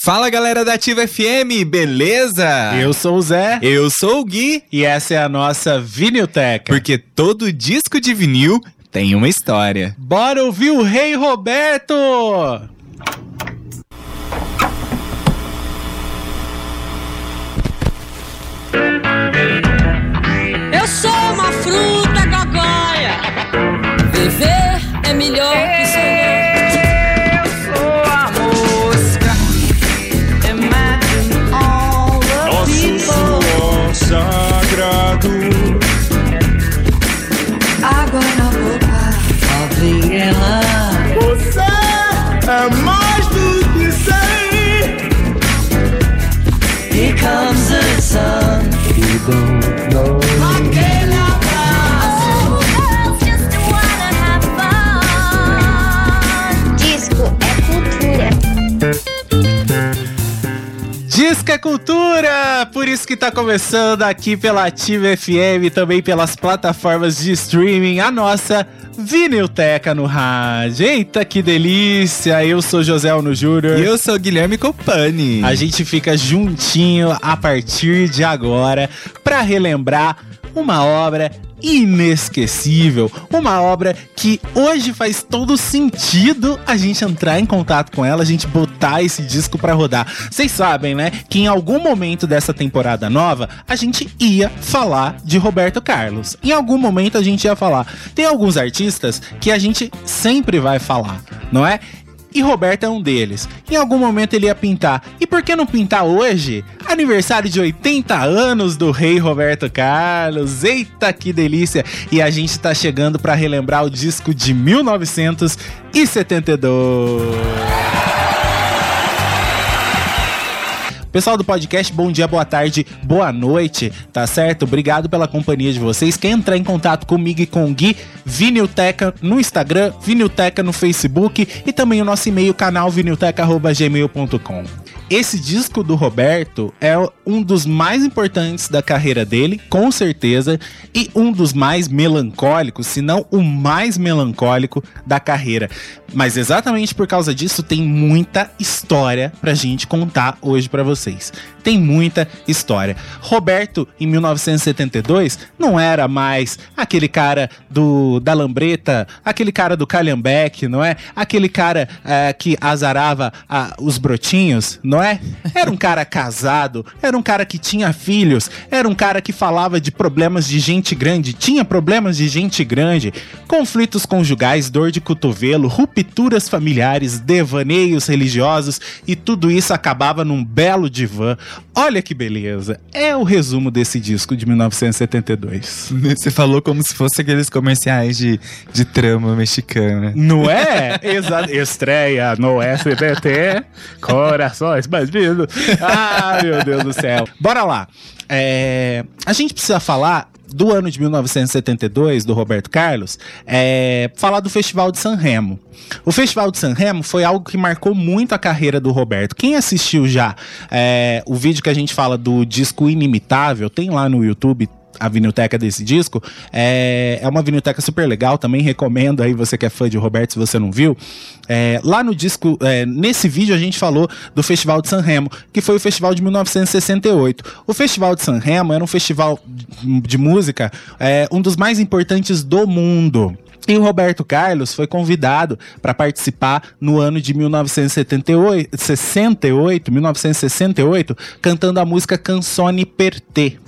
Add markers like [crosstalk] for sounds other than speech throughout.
Fala galera da Ativa FM, beleza? Eu sou o Zé. Eu sou o Gui. E essa é a nossa Vinilteca. Porque todo disco de vinil tem uma história. Bora ouvir o Rei Roberto! Eu sou uma fruta gogóia. Viver é melhor é cultura! Por isso que tá começando aqui pela Ativa FM, também pelas plataformas de streaming, a nossa Vinilteca no rádio. Eita, que delícia! Eu sou José Alno Júnior. E eu sou Guilherme Copani. A gente fica juntinho a partir de agora para relembrar uma obra inesquecível, uma obra que hoje faz todo sentido a gente entrar em contato com ela, a gente botar esse disco para rodar. Vocês sabem, né, que em algum momento dessa temporada nova a gente ia falar de Roberto Carlos. Em algum momento a gente ia falar. Tem alguns artistas que a gente sempre vai falar, não é? E Roberto é um deles. Em algum momento ele ia pintar. E por que não pintar hoje? Aniversário de 80 anos do rei Roberto Carlos. Eita, que delícia! E a gente tá chegando para relembrar o disco de 1972. Pessoal do podcast, bom dia, boa tarde, boa noite, tá certo? Obrigado pela companhia de vocês. Quer entrar em contato comigo e com o Gui, Vinilteca no Instagram, Vinilteca no Facebook e também o nosso e-mail, canal vinilteca.gmail.com. Esse disco do Roberto é um dos mais importantes da carreira dele, com certeza, e um dos mais melancólicos, se não o mais melancólico da carreira. Mas exatamente por causa disso tem muita história pra gente contar hoje pra vocês. Tem muita história. Roberto, em 1972, não era mais aquele cara do da lambreta, aquele cara do calhambeque, não é? Aquele cara eh, que azarava ah, os brotinhos, não é? Era um cara casado, era um cara que tinha filhos, era um cara que falava de problemas de gente grande, tinha problemas de gente grande, conflitos conjugais, dor de cotovelo, rupturas familiares, devaneios religiosos e tudo isso acabava num belo divã. Olha que beleza! É o resumo desse disco de 1972. [laughs] Você falou como se fosse aqueles comerciais de, de trama mexicana. Não é? Exato. Estreia no SBT, Corações [laughs] [laughs] Bandidos. Ah, meu Deus do céu. Bora lá. É, a gente precisa falar do ano de 1972, do Roberto Carlos, é, falar do Festival de San Remo. O Festival de San Remo foi algo que marcou muito a carreira do Roberto. Quem assistiu já é, o vídeo que a gente fala do disco Inimitável, tem lá no YouTube, a vinilteca desse disco. É, é uma vinilteca super legal, também recomendo aí você que é fã de Roberto, se você não viu. É, lá no disco, é, nesse vídeo a gente falou do Festival de San Remo, que foi o festival de 1968. O Festival de San Remo era um festival de, música, é, um dos mais importantes do mundo. E o Roberto Carlos foi convidado para participar no ano de 1978, 68, 1968, cantando a música Canzone per te.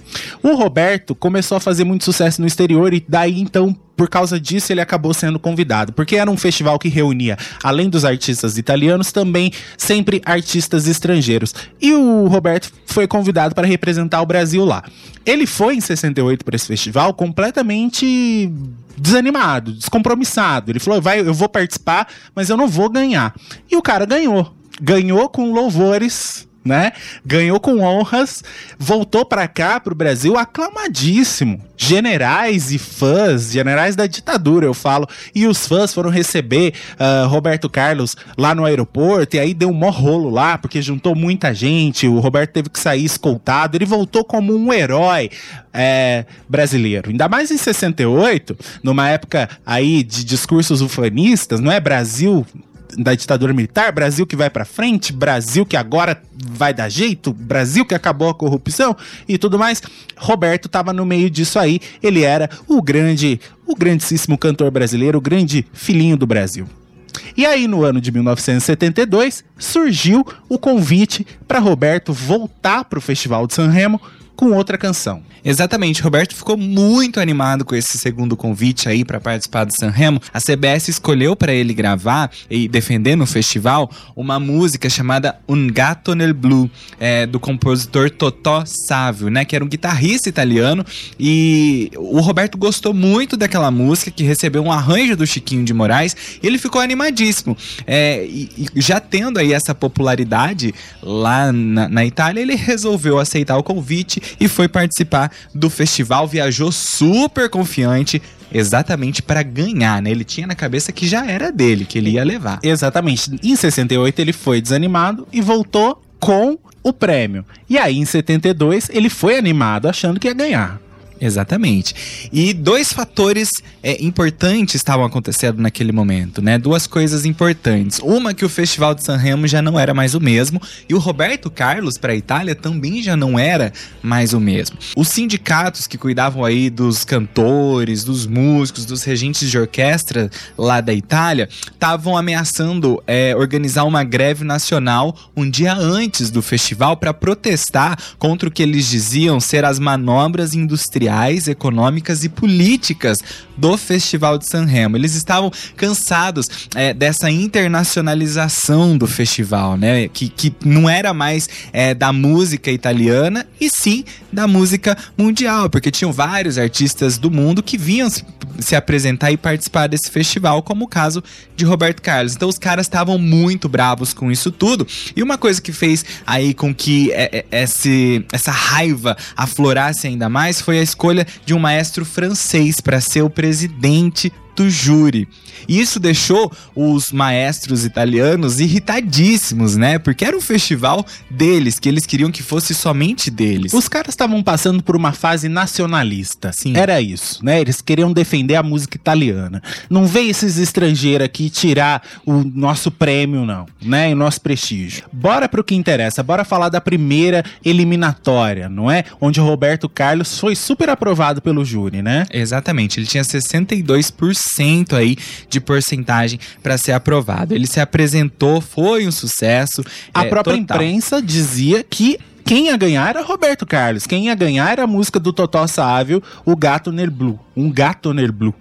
O Roberto começou a fazer muito sucesso no exterior e daí então por causa disso ele acabou sendo convidado, porque era um festival que reunia, além dos artistas italianos, também sempre artistas estrangeiros. E o Roberto foi convidado para representar o Brasil lá. Ele foi em 68 para esse festival completamente desanimado, descompromissado. Ele falou: "Vai, eu vou participar, mas eu não vou ganhar". E o cara ganhou. Ganhou com louvores né? Ganhou com honras, voltou para cá, pro Brasil, aclamadíssimo. Generais e fãs, generais da ditadura, eu falo, e os fãs foram receber uh, Roberto Carlos lá no aeroporto, e aí deu um mó rolo lá, porque juntou muita gente, o Roberto teve que sair escoltado, ele voltou como um herói é, brasileiro. Ainda mais em 68, numa época aí de discursos ufanistas, não é? Brasil da ditadura militar, Brasil que vai pra frente, Brasil que agora vai dar jeito, Brasil que acabou a corrupção e tudo mais. Roberto tava no meio disso aí. Ele era o grande, o grandíssimo cantor brasileiro, o grande filhinho do Brasil. E aí, no ano de 1972, surgiu o convite para Roberto voltar para o Festival de Sanremo com outra canção. Exatamente, Roberto ficou muito animado com esse segundo convite aí para participar do Sanremo. A CBS escolheu para ele gravar e defender no festival uma música chamada Un Gato nel Blu, é, do compositor Totò Savio, né, que era um guitarrista italiano e o Roberto gostou muito daquela música que recebeu um arranjo do Chiquinho de Moraes e ele ficou animadíssimo. É, e, e já tendo aí essa popularidade lá na, na Itália, ele resolveu aceitar o convite e foi participar do festival, viajou super confiante, exatamente para ganhar, né? Ele tinha na cabeça que já era dele, que ele ia levar. Exatamente. Em 68 ele foi desanimado e voltou com o prêmio. E aí em 72 ele foi animado achando que ia ganhar. Exatamente. E dois fatores é, importantes estavam acontecendo naquele momento, né? Duas coisas importantes. Uma que o Festival de Sanremo já não era mais o mesmo e o Roberto Carlos para a Itália também já não era mais o mesmo. Os sindicatos que cuidavam aí dos cantores, dos músicos, dos regentes de orquestra lá da Itália estavam ameaçando é, organizar uma greve nacional um dia antes do festival para protestar contra o que eles diziam ser as manobras industriais sociais, econômicas e políticas do Festival de Sanremo. Eles estavam cansados é, dessa internacionalização do festival, né? Que, que não era mais é, da música italiana e sim da música mundial, porque tinham vários artistas do mundo que vinham se, se apresentar e participar desse festival, como o caso de Roberto Carlos. Então os caras estavam muito bravos com isso tudo. E uma coisa que fez aí com que é, é, esse, essa raiva aflorasse ainda mais foi a de um maestro francês para ser o presidente do júri. Isso deixou os maestros italianos irritadíssimos, né? Porque era um festival deles, que eles queriam que fosse somente deles. Os caras estavam passando por uma fase nacionalista. Sim. Era isso, né? Eles queriam defender a música italiana. Não veio esses estrangeiros aqui tirar o nosso prêmio, não, né? E o nosso prestígio. Bora pro que interessa, bora falar da primeira eliminatória, não é? Onde o Roberto Carlos foi super aprovado pelo júri, né? Exatamente, ele tinha 62% aí de porcentagem para ser aprovado. Ele se apresentou, foi um sucesso. A é, própria total. imprensa dizia que quem ia ganhar era Roberto Carlos. Quem ia ganhar era a música do Totó Sávio, o Gato Ner Blue. Um Gato Blue.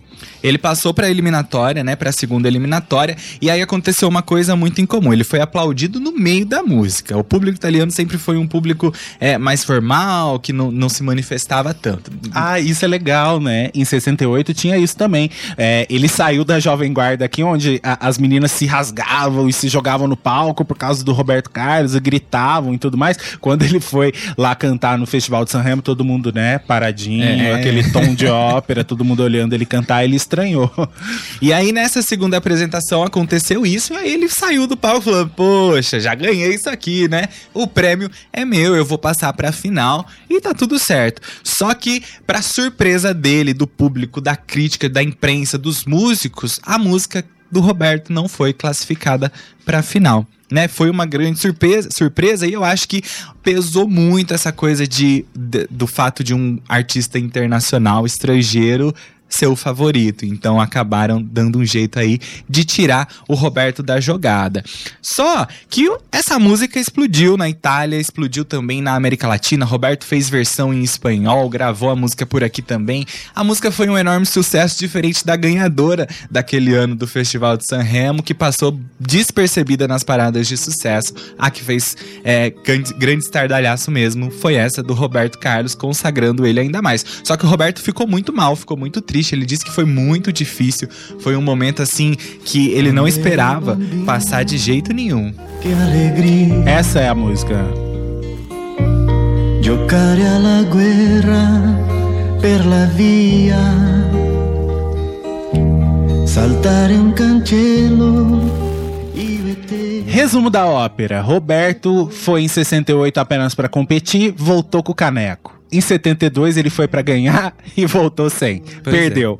Ele passou para a eliminatória, né, para a segunda eliminatória, e aí aconteceu uma coisa muito incomum. Ele foi aplaudido no meio da música. O público italiano sempre foi um público é, mais formal, que não, não se manifestava tanto. Ah, isso é legal, né? Em 68 tinha isso também. É, ele saiu da Jovem Guarda aqui, onde a- as meninas se rasgavam e se jogavam no palco por causa do Roberto Carlos e gritavam e tudo mais. Quando ele foi lá cantar no Festival de Sanremo, todo mundo, né, paradinho, É. aquele tom de [laughs] ópera, todo mundo olhando ele cantar, ele estranhou. [laughs] E aí, nessa segunda apresentação, aconteceu isso, e aí ele saiu do palco falando: Poxa, já ganhei isso aqui, né? O prêmio é meu, eu vou passar pra final e tá tudo certo. Só que, pra surpresa dele, do público, da crítica, da imprensa, dos músicos, a música do Roberto não foi classificada pra final. Né, foi uma grande surpresa, surpresa e eu acho que pesou muito essa coisa de, de- do fato de um artista internacional estrangeiro seu favorito. Então acabaram dando um jeito aí de tirar o Roberto da jogada. Só que essa música explodiu na Itália, explodiu também na América Latina. Roberto fez versão em espanhol, gravou a música por aqui também. A música foi um enorme sucesso, diferente da ganhadora daquele ano do Festival de San Remo, que passou despercebida nas paradas de sucesso. A que fez é, grande estardalhaço mesmo foi essa do Roberto Carlos, consagrando ele ainda mais. Só que o Roberto ficou muito mal, ficou muito triste. Ele disse que foi muito difícil. Foi um momento assim que ele não esperava passar de jeito nenhum. Che allegria Essa é a música. giocare alla guerra per la via, saltare un cancello. Resumo da ópera: Roberto foi em 68 apenas pra competir, voltou com o caneco. Em 72 ele foi pra ganhar [laughs] e voltou sem. Pois é. Perdeu.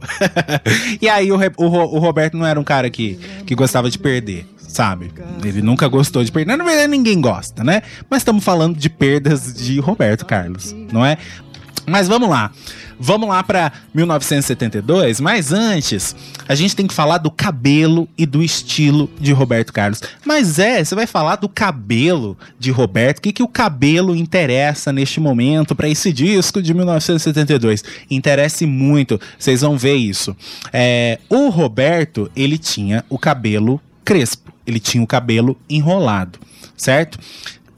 [laughs] e aí o, o o Roberto não era um cara que, que gostava de perder. sabe? Ele nunca gostou de perder. Na verdade, ninguém gosta, né? Mas estamos falando de perdas de Roberto Carlos, não é? Mas vamos lá. Vamos lá para 1972, mas antes, a gente tem que falar do cabelo e do estilo de Roberto Carlos. Mas é, você vai falar do cabelo de Roberto. O que, que o cabelo interessa neste momento para esse disco de 1972? Interessa muito, vocês vão ver isso. É, o Roberto, ele tinha o cabelo crespo, ele tinha o cabelo enrolado, certo?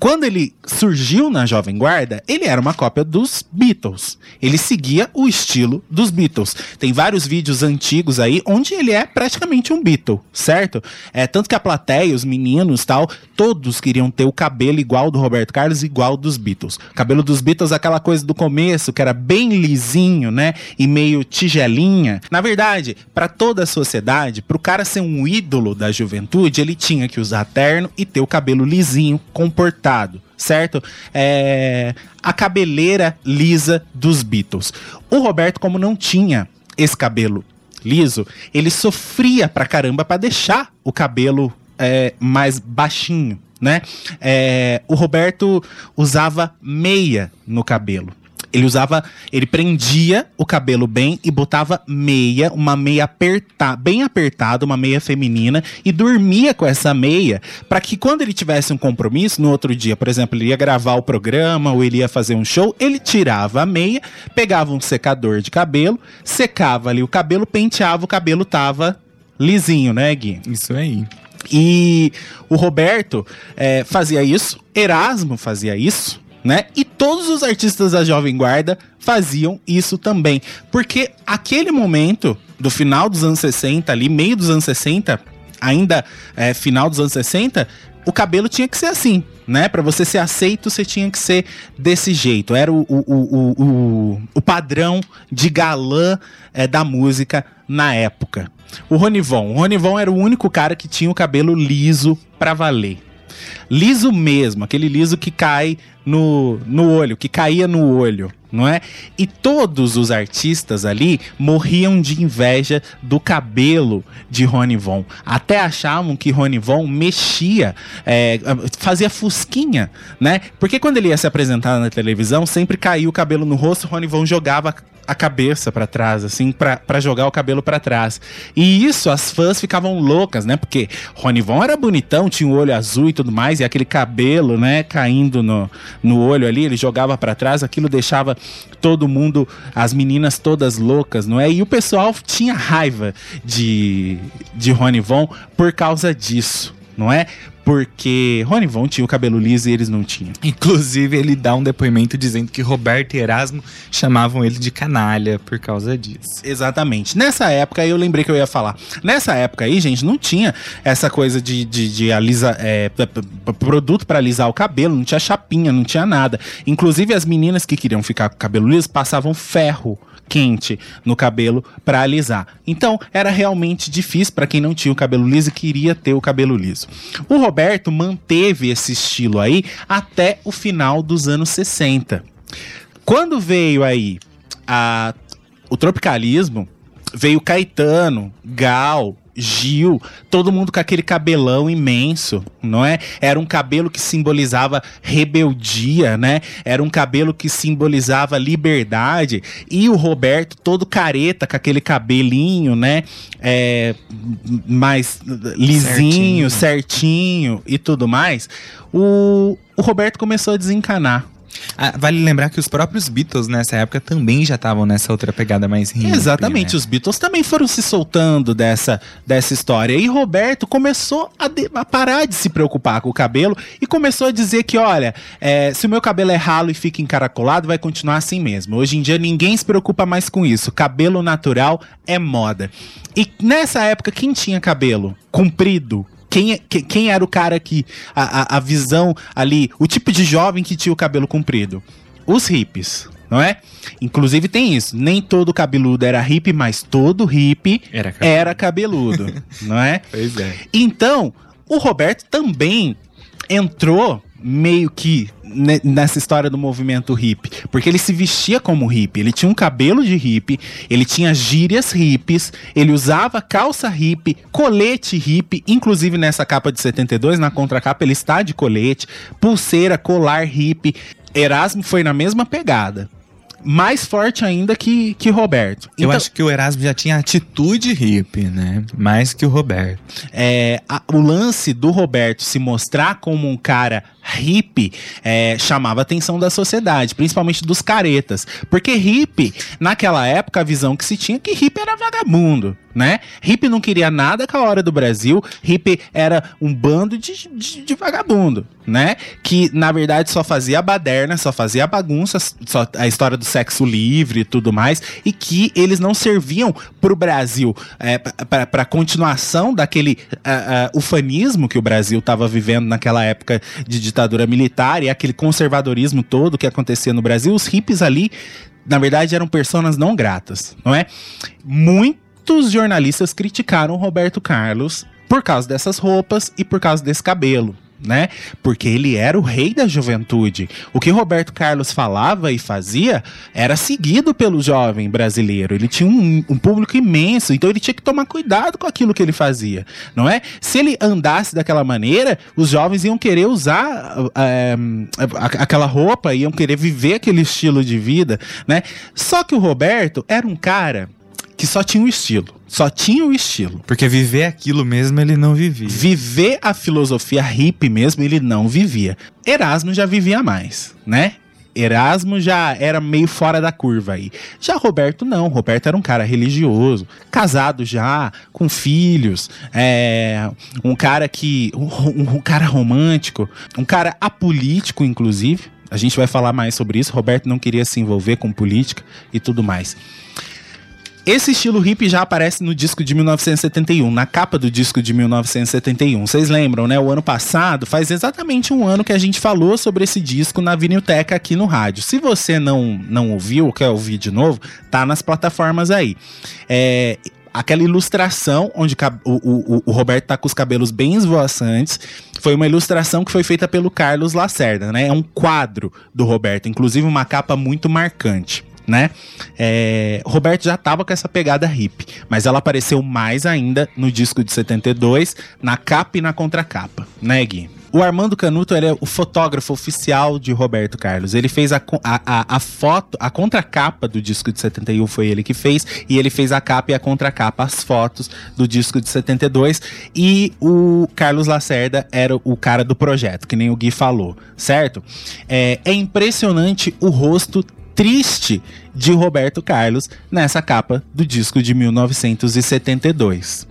Quando ele surgiu na Jovem Guarda, ele era uma cópia dos Beatles. Ele seguia o estilo dos Beatles. Tem vários vídeos antigos aí onde ele é praticamente um Beatle, certo? É tanto que a plateia, os meninos, tal, todos queriam ter o cabelo igual do Roberto Carlos, igual dos Beatles. O cabelo dos Beatles, aquela coisa do começo que era bem lisinho, né? E meio tigelinha. Na verdade, para toda a sociedade, pro cara ser um ídolo da juventude, ele tinha que usar terno e ter o cabelo lisinho, comportado certo? É, a cabeleira lisa dos Beatles. O Roberto, como não tinha esse cabelo liso, ele sofria pra caramba pra deixar o cabelo é, mais baixinho, né? É, o Roberto usava meia no cabelo. Ele usava, ele prendia o cabelo bem e botava meia, uma meia apertada, bem apertada, uma meia feminina e dormia com essa meia para que quando ele tivesse um compromisso no outro dia, por exemplo, ele ia gravar o programa ou ele ia fazer um show, ele tirava a meia, pegava um secador de cabelo, secava ali o cabelo, penteava, o cabelo tava lisinho, né, Gui? Isso aí. E o Roberto é, fazia isso, Erasmo fazia isso, né? E todos os artistas da Jovem Guarda faziam isso também. Porque aquele momento do final dos anos 60, ali, meio dos anos 60, ainda é, final dos anos 60, o cabelo tinha que ser assim, né? Para você ser aceito, você tinha que ser desse jeito. Era o, o, o, o, o padrão de galã é, da música na época. O Ronivon. O Ronivon era o único cara que tinha o cabelo liso pra valer. Liso mesmo, aquele liso que cai no, no olho, que caía no olho, não é? E todos os artistas ali morriam de inveja do cabelo de Rony Von. Até achavam que Rony Von mexia, é, fazia fusquinha, né? Porque quando ele ia se apresentar na televisão, sempre caía o cabelo no rosto, Rony Von jogava a cabeça para trás, assim, para jogar o cabelo para trás. E isso as fãs ficavam loucas, né? Porque Rony Von era bonitão, tinha o olho azul e tudo mais, e aquele cabelo, né, caindo no, no olho ali, ele jogava para trás, aquilo deixava todo mundo, as meninas todas loucas, não é? E o pessoal tinha raiva de, de Rony Von por causa disso, não é? Porque Rony Von tinha o cabelo liso e eles não tinham. [laughs] Inclusive, ele dá um depoimento dizendo que Roberto e Erasmo chamavam ele de canalha por causa disso. Exatamente. Nessa época, eu lembrei que eu ia falar. Nessa época aí, gente, não tinha essa coisa de, de, de alisa, é, produto para alisar o cabelo, não tinha chapinha, não tinha nada. Inclusive, as meninas que queriam ficar com o cabelo liso passavam ferro quente no cabelo para alisar. Então, era realmente difícil para quem não tinha o cabelo liso e queria ter o cabelo liso. O Roberto manteve esse estilo aí até o final dos anos 60. Quando veio aí a, o tropicalismo, veio Caetano, Gal, Gil, todo mundo com aquele cabelão imenso, não é? Era um cabelo que simbolizava rebeldia, né? Era um cabelo que simbolizava liberdade. E o Roberto, todo careta, com aquele cabelinho, né? É, mais lisinho, certinho. certinho e tudo mais. O, o Roberto começou a desencanar. Ah, vale lembrar que os próprios Beatles nessa época também já estavam nessa outra pegada mais hippie, Exatamente, né? os Beatles também foram se soltando dessa, dessa história. E Roberto começou a, de- a parar de se preocupar com o cabelo e começou a dizer que, olha, é, se o meu cabelo é ralo e fica encaracolado, vai continuar assim mesmo. Hoje em dia ninguém se preocupa mais com isso. Cabelo natural é moda. E nessa época, quem tinha cabelo comprido? Quem, que- quem era o cara que. A, a, a visão ali, o tipo de jovem que tinha o cabelo comprido? Os hippies, não é? Inclusive tem isso. Nem todo cabeludo era hippie, mas todo hippie Era cabeludo. era cabeludo, [laughs] não é? Pois é. Então, o Roberto também entrou meio que ne- nessa história do movimento hippie, porque ele se vestia como hippie, ele tinha um cabelo de hippie, ele tinha gírias hippies, ele usava calça hippie, colete hippie, inclusive nessa capa de 72, na contracapa ele está de colete, pulseira, colar hippie. Erasmo foi na mesma pegada. Mais forte ainda que, que Roberto. Eu Então- acho que o Erasmo já tinha atitude hippie, né? Mais que o Roberto. é, a- o lance do Roberto se mostrar como um cara hippie é, chamava a atenção da sociedade, principalmente dos caretas. Porque hippie, naquela época, a visão que se tinha é que hippie era vagabundo, né? Hippie não queria nada com a hora do Brasil, hippie era um bando de, de, de vagabundo, né? Que, na verdade, só fazia baderna, só fazia bagunça, só a história do sexo livre e tudo mais, e que eles não serviam pro Brasil, é, pra continuação daquele ah, ah, ufanismo que o Brasil estava vivendo naquela época de ditadura militar e aquele conservadorismo todo que acontecia no Brasil, os hippies ali, na verdade, eram personas não gratas, não é? Muitos jornalistas criticaram Roberto Carlos por causa dessas roupas e por causa desse cabelo. Né? Porque ele era o rei da juventude. O que Roberto Carlos falava e fazia era seguido pelo jovem brasileiro. Ele tinha um, um público imenso, então ele tinha que tomar cuidado com aquilo que ele fazia, não é? Se ele andasse daquela maneira, os jovens iam querer usar a- aquela roupa, iam querer viver aquele estilo de vida, né? Só que o Roberto era um cara que só tinha o estilo, só tinha o estilo. Porque viver aquilo mesmo ele não vivia. Viver a filosofia hippie mesmo, ele não vivia. Erasmo já vivia mais, né? Erasmo já era meio fora da curva aí. Já Roberto não. Roberto era um cara religioso, casado já, com filhos, é, um cara que. Um, um cara romântico, um cara apolítico, inclusive. A gente vai falar mais sobre isso. Roberto não queria se envolver com política e tudo mais. Esse estilo hippie já aparece no disco de 1971, na capa do disco de 1971. Vocês lembram, né? O ano passado, faz exatamente um ano que a gente falou sobre esse disco na Vinilteca aqui no rádio. Se você não, não ouviu ou quer ouvir de novo, tá nas plataformas aí. É, aquela ilustração onde o, o- o Roberto tá com os cabelos bem esvoaçantes. Foi uma ilustração que foi feita pelo Carlos Lacerda, né? É um quadro do Roberto, inclusive uma capa muito marcante. Né? É, Roberto já tava com essa pegada hippie, mas ela apareceu mais ainda no disco de 72, na capa e na contracapa, né, Gui? O Armando Canuto ele é o fotógrafo oficial de Roberto Carlos. Ele fez a, a, a foto, a contracapa do disco de 71 foi ele que fez, e ele fez a capa e a contracapa, as fotos do disco de 72. E o Carlos Lacerda era o cara do projeto, que nem o Gui falou, certo? É, é impressionante o rosto triste de Roberto Carlos nessa capa do disco de 1972.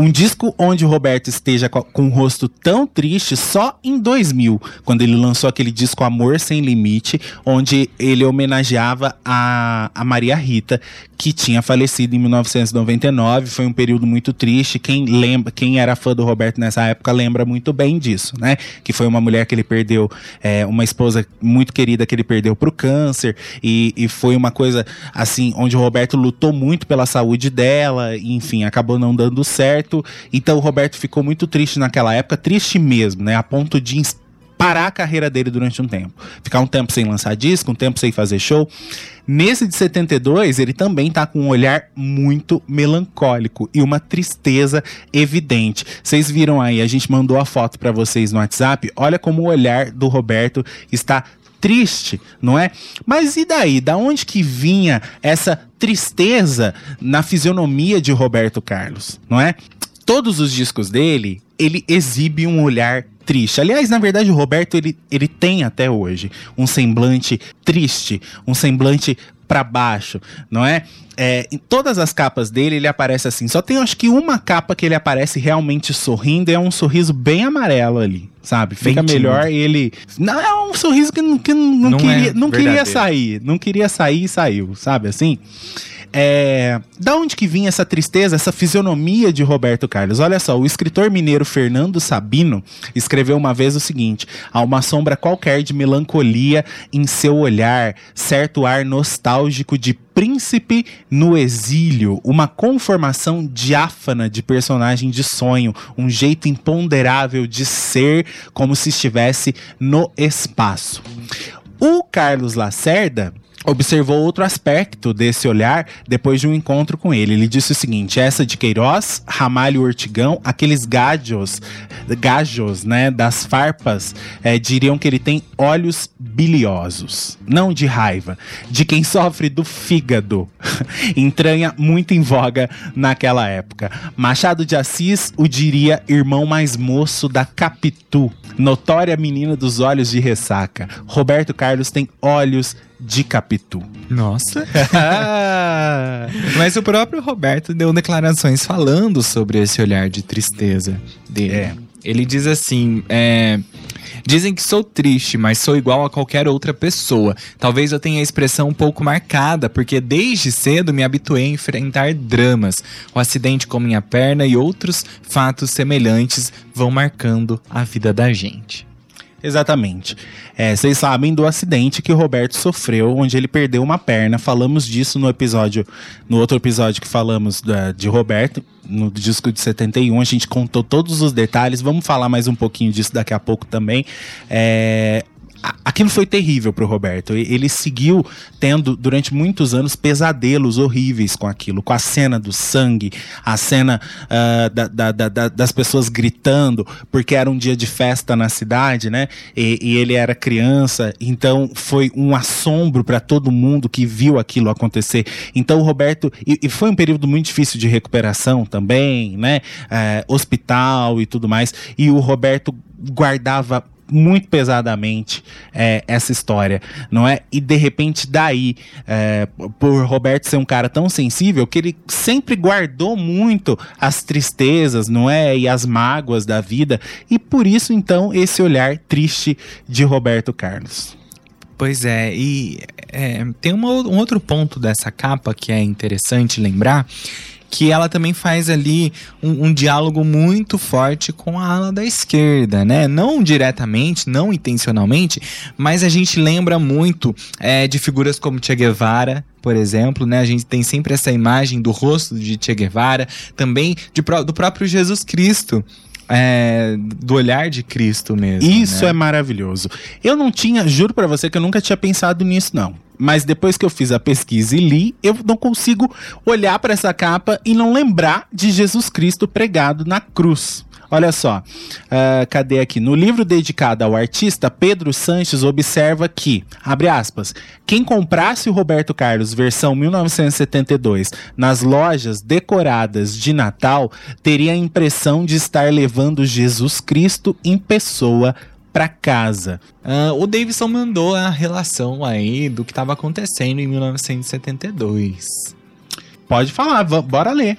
Um disco onde o Roberto esteja co- com um rosto tão triste só em 2000, quando ele lançou aquele disco Amor Sem Limite, onde ele homenageava a, a Maria Rita, que tinha falecido em 1999. Foi um período muito triste. Quem lembra, quem era fã do Roberto nessa época lembra muito bem disso, né? Que foi uma mulher que ele perdeu, é, uma esposa muito querida que ele perdeu pro câncer, e, e foi uma coisa assim, onde o Roberto lutou muito pela saúde dela, enfim, acabou não dando certo. Então o Roberto ficou muito triste naquela época, triste mesmo, né? A ponto de parar a carreira dele durante um tempo. Ficar um tempo sem lançar disco, um tempo sem fazer show. Nesse de 72, ele também tá com um olhar muito melancólico e uma tristeza evidente. Vocês viram aí, a gente mandou a foto pra vocês no WhatsApp. Olha como o olhar do Roberto está triste, não é? Mas e daí? Da onde que vinha essa tristeza na fisionomia de Roberto Carlos, não é? Todos os discos dele, ele exibe um olhar triste. Aliás, na verdade, o Roberto ele, ele tem até hoje um semblante triste, um semblante pra baixo, não é? É, em todas as capas dele ele aparece assim. Só tem acho que uma capa que ele aparece realmente sorrindo, e é um sorriso bem amarelo ali, sabe? Fica tímido. melhor ele. Não, é um sorriso que não, que não, Não queria, é não queria sair, não queria sair e saiu, sabe assim? É, da onde que vinha essa tristeza, essa fisionomia de Roberto Carlos? Olha só, o escritor mineiro Fernando Sabino escreveu uma vez o seguinte: há uma sombra qualquer de melancolia em seu olhar, certo ar nostálgico de príncipe no exílio, uma conformação diáfana de personagem de sonho, um jeito imponderável de ser como se estivesse no espaço. O Carlos Lacerda observou outro aspecto desse olhar depois de um encontro com ele. Ele disse o seguinte: essa de Queiroz, Ramalho Ortigão, aqueles gajos, gajos, né, das farpas, eh, diriam que ele tem olhos biliosos, não de raiva, de quem sofre do fígado. [laughs] Entranha muito em voga naquela época. Machado de Assis o diria irmão mais moço da Capitu, notória menina dos olhos de ressaca. Roberto Carlos tem olhos de Capitu. Nossa. [laughs] Mas o próprio Roberto deu declarações falando sobre esse olhar de tristeza dele. É. Ele diz assim: é, Dizem que sou triste, mas sou igual a qualquer outra pessoa. Talvez eu tenha a expressão um pouco marcada, porque desde cedo me habituei a enfrentar dramas. O acidente com minha perna e outros fatos semelhantes vão marcando a vida da gente. Exatamente. É, vocês sabem do acidente que Roberto sofreu, onde ele perdeu uma perna. Falamos disso no episódio, no outro episódio que falamos da- de Roberto, no disco de 71. A gente contou todos os detalhes. Vamos falar mais um pouquinho disso daqui a pouco também. É, Aquilo foi terrível pro Roberto. E- Ele seguiu tendo durante muitos anos pesadelos horríveis com aquilo, com a cena do sangue, a cena ah, da- da- da- da- das pessoas gritando, porque era um dia de festa na cidade, né? E, e ele era criança, então foi um assombro para todo mundo que viu aquilo acontecer. Então o Roberto. E, e foi um período muito difícil de recuperação também, né? Eh, hospital e tudo mais. E o Roberto guardava muito pesadamente é, essa história, não é? E de repente daí, é, por Roberto ser um cara tão sensível, que ele sempre guardou muito as tristezas, não é? E as mágoas da vida, e por isso então esse olhar triste de Roberto Carlos. Pois é, e é, tem uma um outro ponto dessa capa que é interessante lembrar, que ela também faz ali um, um diálogo muito forte com a ala da esquerda, né? Não diretamente, não intencionalmente, mas a gente lembra muito é, de figuras como Che Guevara, por exemplo, né? A gente tem sempre essa imagem do rosto de Che Guevara, também de do próprio Jesus Cristo. É, do olhar de Cristo mesmo. Isso né? é maravilhoso. Eu não tinha, juro pra você que eu nunca tinha pensado nisso, não. Mas depois que eu fiz a pesquisa e li, eu não consigo olhar pra essa capa e não lembrar de Jesus Cristo pregado na cruz. Olha só, ah, cadê aqui? No livro dedicado ao artista, Pedro Sanches observa que, abre aspas, quem comprasse o Roberto Carlos versão 1972 nas lojas decoradas de Natal teria a impressão de estar levando Jesus Cristo em pessoa para casa. Ah, o Davidson mandou a relação aí do que estava acontecendo em 1972. Pode falar, bora ler.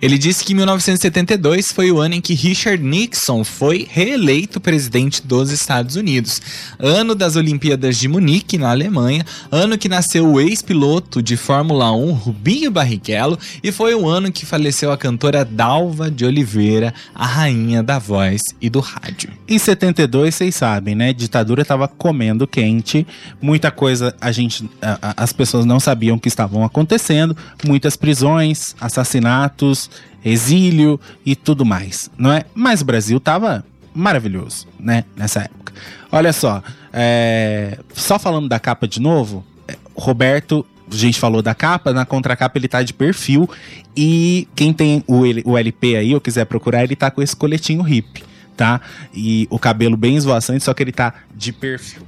Ele disse que 1972 foi o ano em que Richard Nixon foi reeleito presidente dos Estados Unidos. Ano das Olimpíadas de Munique, na Alemanha. Ano que nasceu o ex-piloto de Fórmula 1, Rubinho Barrichello. E foi o ano que faleceu a cantora Dalva de Oliveira, a rainha da voz e do rádio. Em 72, vocês sabem, né? Ditadura tava comendo quente, muita coisa a gente, a- a- as pessoas não sabiam que estavam acontecendo, muitas prisões, assassinatos, exílio e tudo mais, não é? Mas o Brasil tava maravilhoso, né? Nessa época. Olha só, é, só falando da capa de novo, é, Roberto a gente falou da capa, na contracapa ele tá de perfil e quem tem o, o LP aí ou quiser procurar, ele tá com esse coletinho hip, tá? E o cabelo bem esvoaçante, só que ele tá de perfil.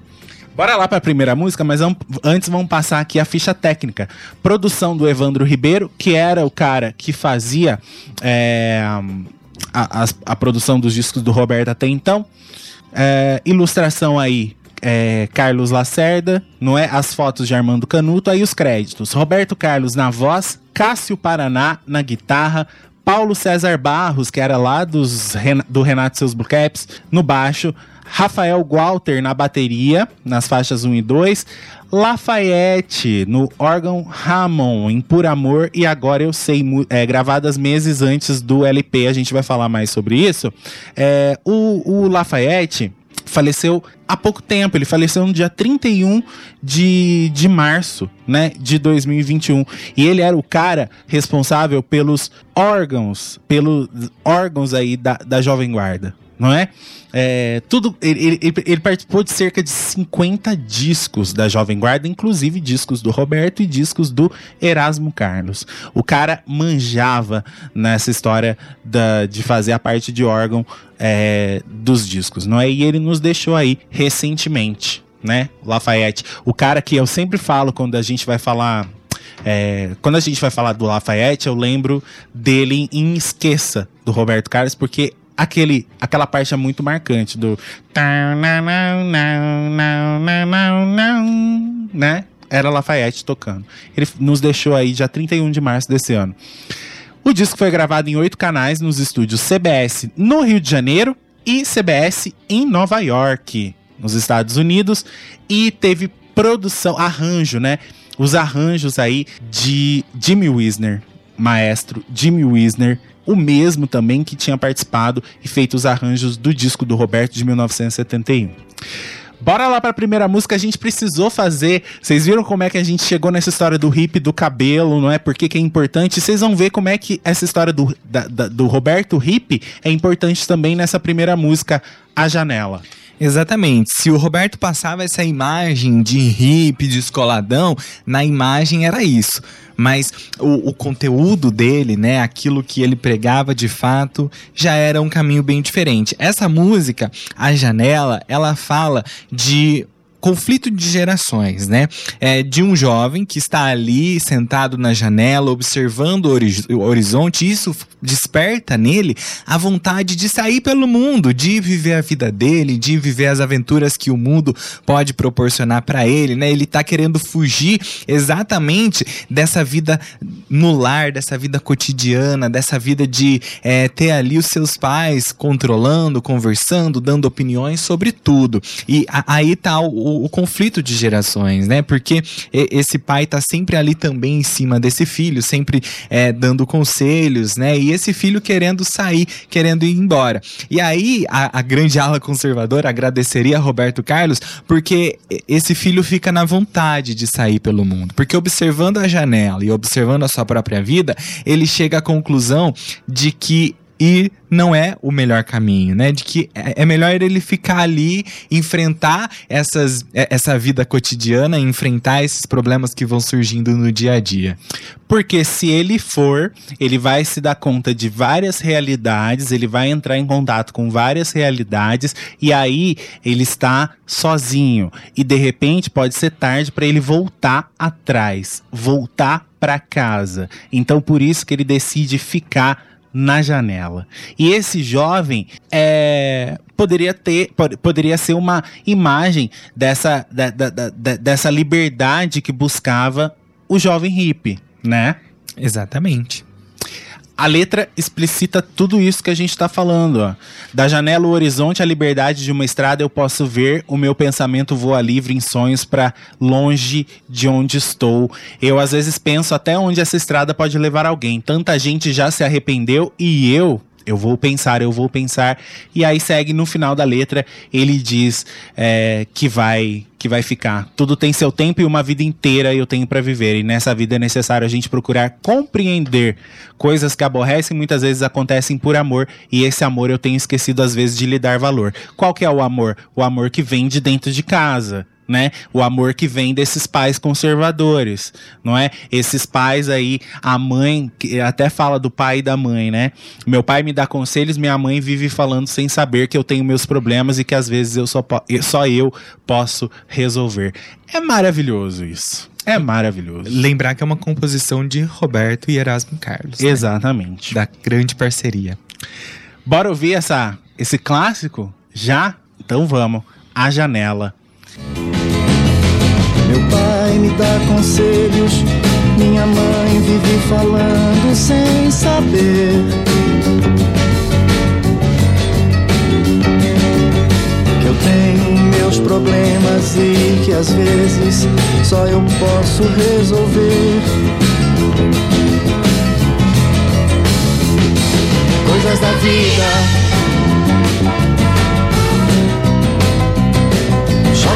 Bora lá pra primeira música, mas vamos- antes vamos passar aqui a ficha técnica. Produção do Evandro Ribeiro, que era o cara que fazia é, a, as- a produção dos discos do Roberto até então. É, ilustração aí, é, Carlos Lacerda, não é? As fotos de Armando Canuto, aí os créditos. Roberto Carlos na voz, Cássio Paraná na guitarra, Paulo César Barros, que era lá dos, do Renato seus Blue Caps, no baixo, Rafael Walter na bateria, nas faixas 1 e 2. Lafayette no órgão Ramon, em Por Amor e Agora Eu Sei, é, gravadas meses antes do LP, a gente vai falar mais sobre isso. É, o, o Lafayette faleceu há pouco tempo, ele faleceu no dia 31 de, de março, né, de 2021. E ele era o cara responsável pelos órgãos, pelos órgãos aí da, da Jovem Guarda, não é? É, tudo ele, ele- ele- participou de cerca de 50 discos da Jovem Guarda, inclusive discos do Roberto e discos do Erasmo Carlos. O cara manjava nessa história da, de fazer a parte de órgão é, dos discos, não é? E ele nos deixou aí recentemente, né? Lafayette, o cara que eu sempre falo quando a gente vai falar é, quando a gente vai falar do Lafayette, eu lembro dele em Esqueça, do Roberto Carlos, porque aquele, aquela parte é muito marcante do. Né? Era Lafayette tocando. Ele nos deixou aí dia 31 de março desse ano. O disco foi gravado em oito canais nos estúdios CBS no Rio de Janeiro e CBS em Nova York, nos Estados Unidos, e teve produção, arranjo, né? Os arranjos aí de Jimmy Wisner, maestro Jimmy Wisner, o mesmo também que tinha participado e feito os arranjos do disco do Roberto de 1971. Bora lá pra primeira música, a gente precisou fazer. Vocês viram como é que a gente chegou nessa história do hip do cabelo, não é? Por que que é importante? Vocês vão ver como é que essa história do, da- da- do Roberto Hip é importante também nessa primeira música, A Janela. Exatamente. Se o Roberto passava essa imagem de hippie, de escoladão, na imagem era isso. Mas o, o conteúdo dele, né, aquilo que ele pregava de fato, já era um caminho bem diferente. Essa música, A Janela, ela fala de conflito de gerações, né? É de um jovem que está ali sentado na janela observando o, o horizonte. Isso desperta nele a vontade de sair pelo mundo, de viver a vida dele, de viver as aventuras que o mundo pode proporcionar para ele, né? Ele tá querendo fugir exatamente dessa vida no lar, dessa vida cotidiana, dessa vida de é, ter ali os seus pais controlando, conversando, dando opiniões sobre tudo. E aí tá o, o- conflito de gerações, né? Porque esse pai tá sempre ali também em cima desse filho, sempre é, dando conselhos, né? E esse filho querendo sair, querendo ir embora. E aí a, a grande ala conservadora agradeceria a Roberto Carlos porque esse filho fica na vontade de sair pelo mundo. Porque observando a janela e observando a sua própria vida, ele chega à conclusão de que ir não é o melhor caminho, né? De que é é melhor ele ficar ali, enfrentar essas, é- essa vida cotidiana, enfrentar esses problemas que vão surgindo no dia a dia. Porque se ele for, ele vai se dar conta de várias realidades, ele vai entrar em contato com várias realidades e aí ele está sozinho e de repente pode ser tarde para ele voltar atrás, voltar para casa. Então por isso que ele decide ficar na janela. E esse jovem é, poderia ter, pod- poderia ser uma imagem dessa, da- da- da- dessa liberdade que buscava o jovem hippie, né? Exatamente. A letra explicita tudo isso que a gente tá falando, ó. Da janela o horizonte, a liberdade de uma estrada eu posso ver, o meu pensamento voa livre em sonhos pra longe de onde estou. Eu às vezes penso até onde essa estrada pode levar alguém. Tanta gente já se arrependeu e eu eu vou pensar, eu vou pensar. E aí segue no final da letra, ele diz é, que vai que vai ficar. Tudo tem seu tempo e uma vida inteira eu tenho pra viver. E nessa vida é necessário a gente procurar compreender coisas que aborrecem muitas vezes acontecem por amor. E esse amor eu tenho esquecido às vezes de lhe dar valor. Qual que é o amor? O amor que vem de dentro de casa né? O amor que vem desses pais conservadores, não é? Esses pais aí, a mãe, que até fala do pai e da mãe, né? Meu pai me dá conselhos, minha mãe vive falando sem saber que eu tenho meus problemas e que às vezes eu só, só eu posso resolver. É maravilhoso isso. É maravilhoso. Lembrar que é uma composição de Roberto e Erasmo Carlos. né? Exatamente. Da grande parceria. Bora ouvir essa, esse clássico? Já? Então vamos. A Janela. Meu pai me dá conselhos, minha mãe vive falando sem saber. Que eu meus problemas e que às vezes só eu posso resolver. Coisas da vida.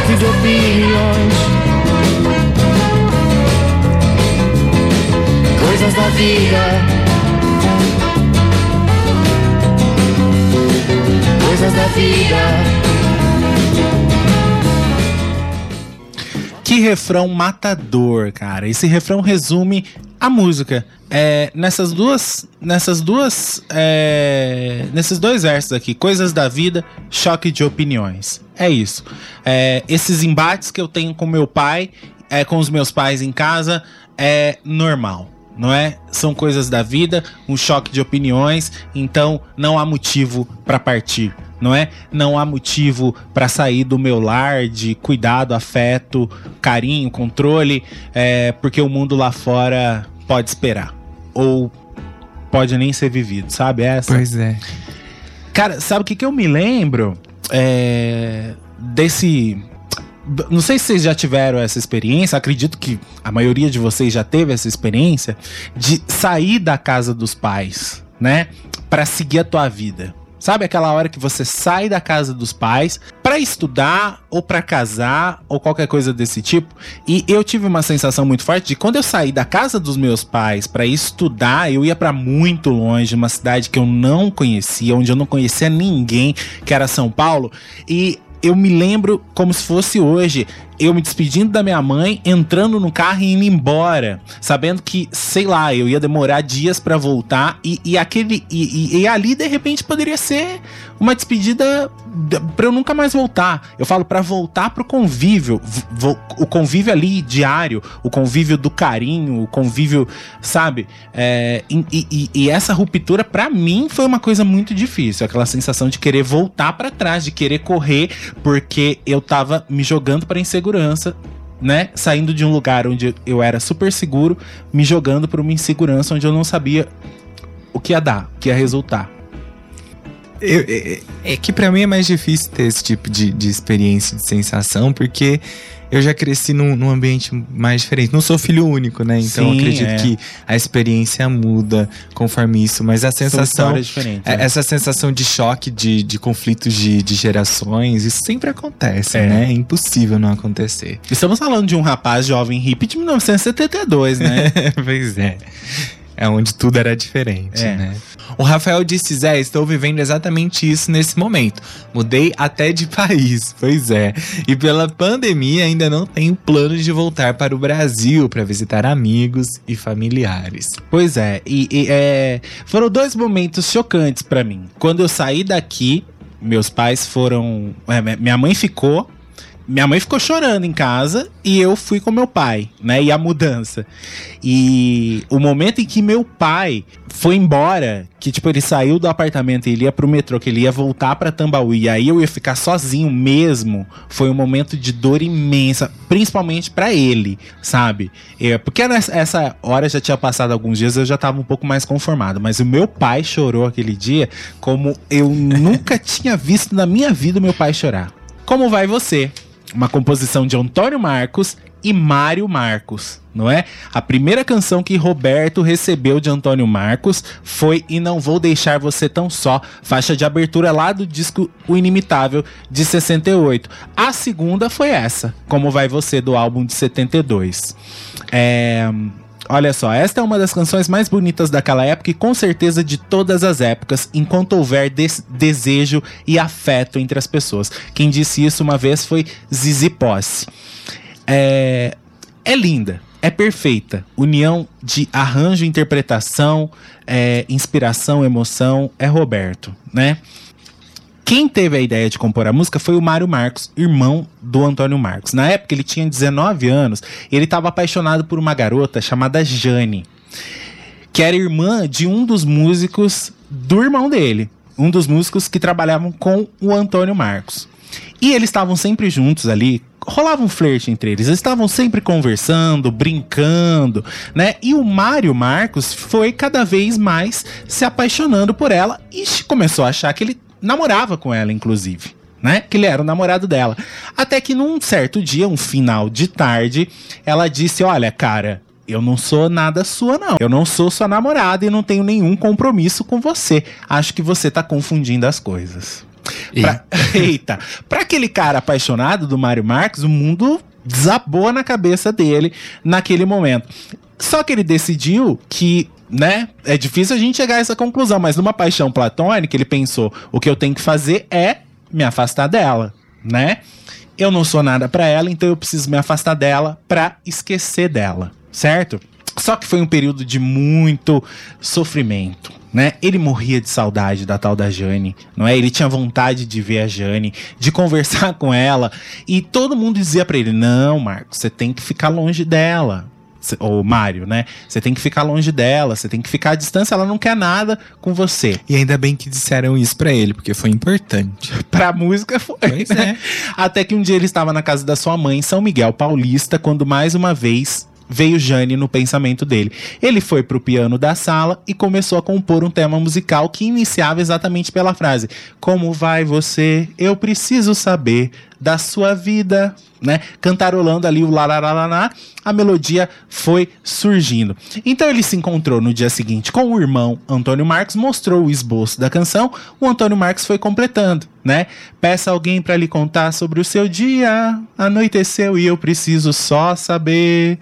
Choque de opiniões. Coisas da vida. Coisas da vida. Que refrão matador, cara. Esse refrão resume a música. É, nessas duas. Nessas duas. é, nesses dois versos aqui, coisas da vida, choque de opiniões. É isso. É, esses embates que eu tenho com meu pai, é, com os meus pais em casa, é normal. Não é? São coisas da vida, um choque de opiniões, então não há motivo para partir, não é? Não há motivo para sair do meu lar de cuidado, afeto, carinho, controle, é, porque o mundo lá fora pode esperar ou pode nem ser vivido, sabe essa? Pois é. Cara, sabe o que, que eu me lembro? É, desse. Não sei se vocês já tiveram essa experiência, acredito que a maioria de vocês já teve essa experiência de sair da casa dos pais, né? Pra seguir a tua vida. Sabe aquela hora que você sai da casa dos pais pra estudar ou pra casar ou qualquer coisa desse tipo? E eu tive uma sensação muito forte de quando eu saí da casa dos meus pais pra estudar, eu ia pra muito longe, uma cidade que eu não conhecia, onde eu não conhecia ninguém, que era São Paulo, e eu me lembro como se fosse hoje, eu me despedindo da minha mãe, entrando no carro e indo embora, sabendo que, sei lá, eu ia demorar dias pra voltar e, e aquele e, e- e ali de repente poderia ser uma despedida pra eu nunca mais voltar. Eu falo pra voltar pro convívio, o convívio ali diário, o convívio do carinho, o convívio, sabe? É, e, essa ruptura pra mim foi uma coisa muito difícil, aquela sensação de querer voltar pra trás, de querer correr, porque eu tava me jogando pra insegurança, né? Saindo de um lugar onde eu era super seguro, me jogando pra uma insegurança onde eu não sabia o que ia dar, o que ia resultar. Eu- é, é que pra mim é mais difícil ter esse tipo de, de experiência, de sensação, porque eu já cresci num, num ambiente mais diferente. Não sou filho único, né? Então eu Sim, acredito é. que a experiência muda conforme isso, mas a sensação. é- né? Essa sensação de choque, de, de conflitos de, de gerações, isso sempre acontece, É. né? É impossível não acontecer. Estamos falando de um rapaz jovem hippie de 1972, né? [laughs] pois é. É onde tudo era diferente, É. né? O Rafael disse, Zé, estou vivendo exatamente isso nesse momento. Mudei até de [laughs] país, pois é. E pela pandemia ainda não tenho planos de voltar para o Brasil para visitar amigos e familiares. Pois é, e, e, é, foram dois momentos chocantes pra mim. Quando eu saí daqui, meus pais foram. é, mi- minha mãe ficou. Minha mãe ficou chorando em casa e eu fui com meu pai, né? E a mudança. E o momento em que meu pai foi embora, que tipo, ele saiu do apartamento e ele ia pro metrô, que ele ia voltar pra Tambaú, e aí eu ia ficar sozinho mesmo, foi um momento de dor imensa, principalmente pra ele, sabe? É, porque essa hora já tinha passado alguns dias, eu já tava um pouco mais conformado, mas o meu pai chorou aquele dia como eu nunca [laughs] tinha visto na minha vida meu pai chorar. Como vai você? Uma composição de Antônio Marcos e Mário Marcos, não é? A primeira canção que Roberto recebeu de Antônio Marcos foi E Não Vou Deixar Você Tão Só, faixa de abertura lá do disco O Inimitável de 68. A segunda foi essa, Como Vai Você, do álbum de 72. É. Olha só, esta é uma das canções mais bonitas daquela época e com certeza de todas as épocas, enquanto houver des- desejo e afeto entre as pessoas. Quem disse isso uma vez foi Zizi Posse. É, é linda, é perfeita. União de arranjo, interpretação, é, inspiração, emoção, é Roberto, né? Quem teve a ideia de compor a música foi o Mário Marcos, irmão do Antônio Marcos. Na época ele tinha 19 anos e ele estava apaixonado por uma garota chamada Jane, que era irmã de um dos músicos do irmão dele, um dos músicos que trabalhavam com o Antônio Marcos. E eles estavam sempre juntos ali, rolava um flerte entre eles, eles estavam sempre conversando, brincando, né? E o Mário Marcos foi cada vez mais se apaixonando por ela e começou a achar que ele namorava com ela, inclusive. né? Que ele era o namorado dela. Até que num certo dia, um final de tarde, ela disse: Olha, cara. Eu não sou nada sua, não. Eu não sou sua namorada e não tenho nenhum compromisso com você. Acho que você tá confundindo as coisas. Pra, [laughs] eita, pra aquele cara apaixonado do Mário Marques, o mundo desabou na cabeça dele naquele momento. Só que ele decidiu que, né, é difícil a gente chegar a essa conclusão, mas numa paixão platônica, ele pensou: o que eu tenho que fazer é me afastar dela, né? Eu não sou nada pra ela, então eu preciso me afastar dela pra esquecer dela, certo? Só que foi um período de muito sofrimento, né? Ele morria de saudade da tal da Jane, não é? Ele tinha vontade de ver a Jane, de conversar [laughs] com ela, e todo mundo dizia pra ele: "Não, Marcos, você tem que ficar longe dela". Ou Mário, né? Você tem que ficar longe dela, você tem que ficar à distância, ela não quer nada com você. E ainda bem que disseram isso pra ele, porque foi importante. [laughs] Pra música foi. Pois né? é. Até que um dia ele estava na casa da sua mãe, São Miguel Paulista, quando mais uma vez veio Jane no pensamento dele. Ele foi pro piano da sala e começou a compor um tema musical que iniciava exatamente pela frase: Como vai você? Eu preciso saber da sua vida, né? Cantarolando ali o larararaná, a melodia foi surgindo. Então ele se encontrou no dia seguinte com o irmão Antônio Marcos, mostrou o esboço da canção, o Antônio Marcos foi completando, né? Peça alguém pra lhe contar sobre o seu dia, anoiteceu e eu preciso só saber.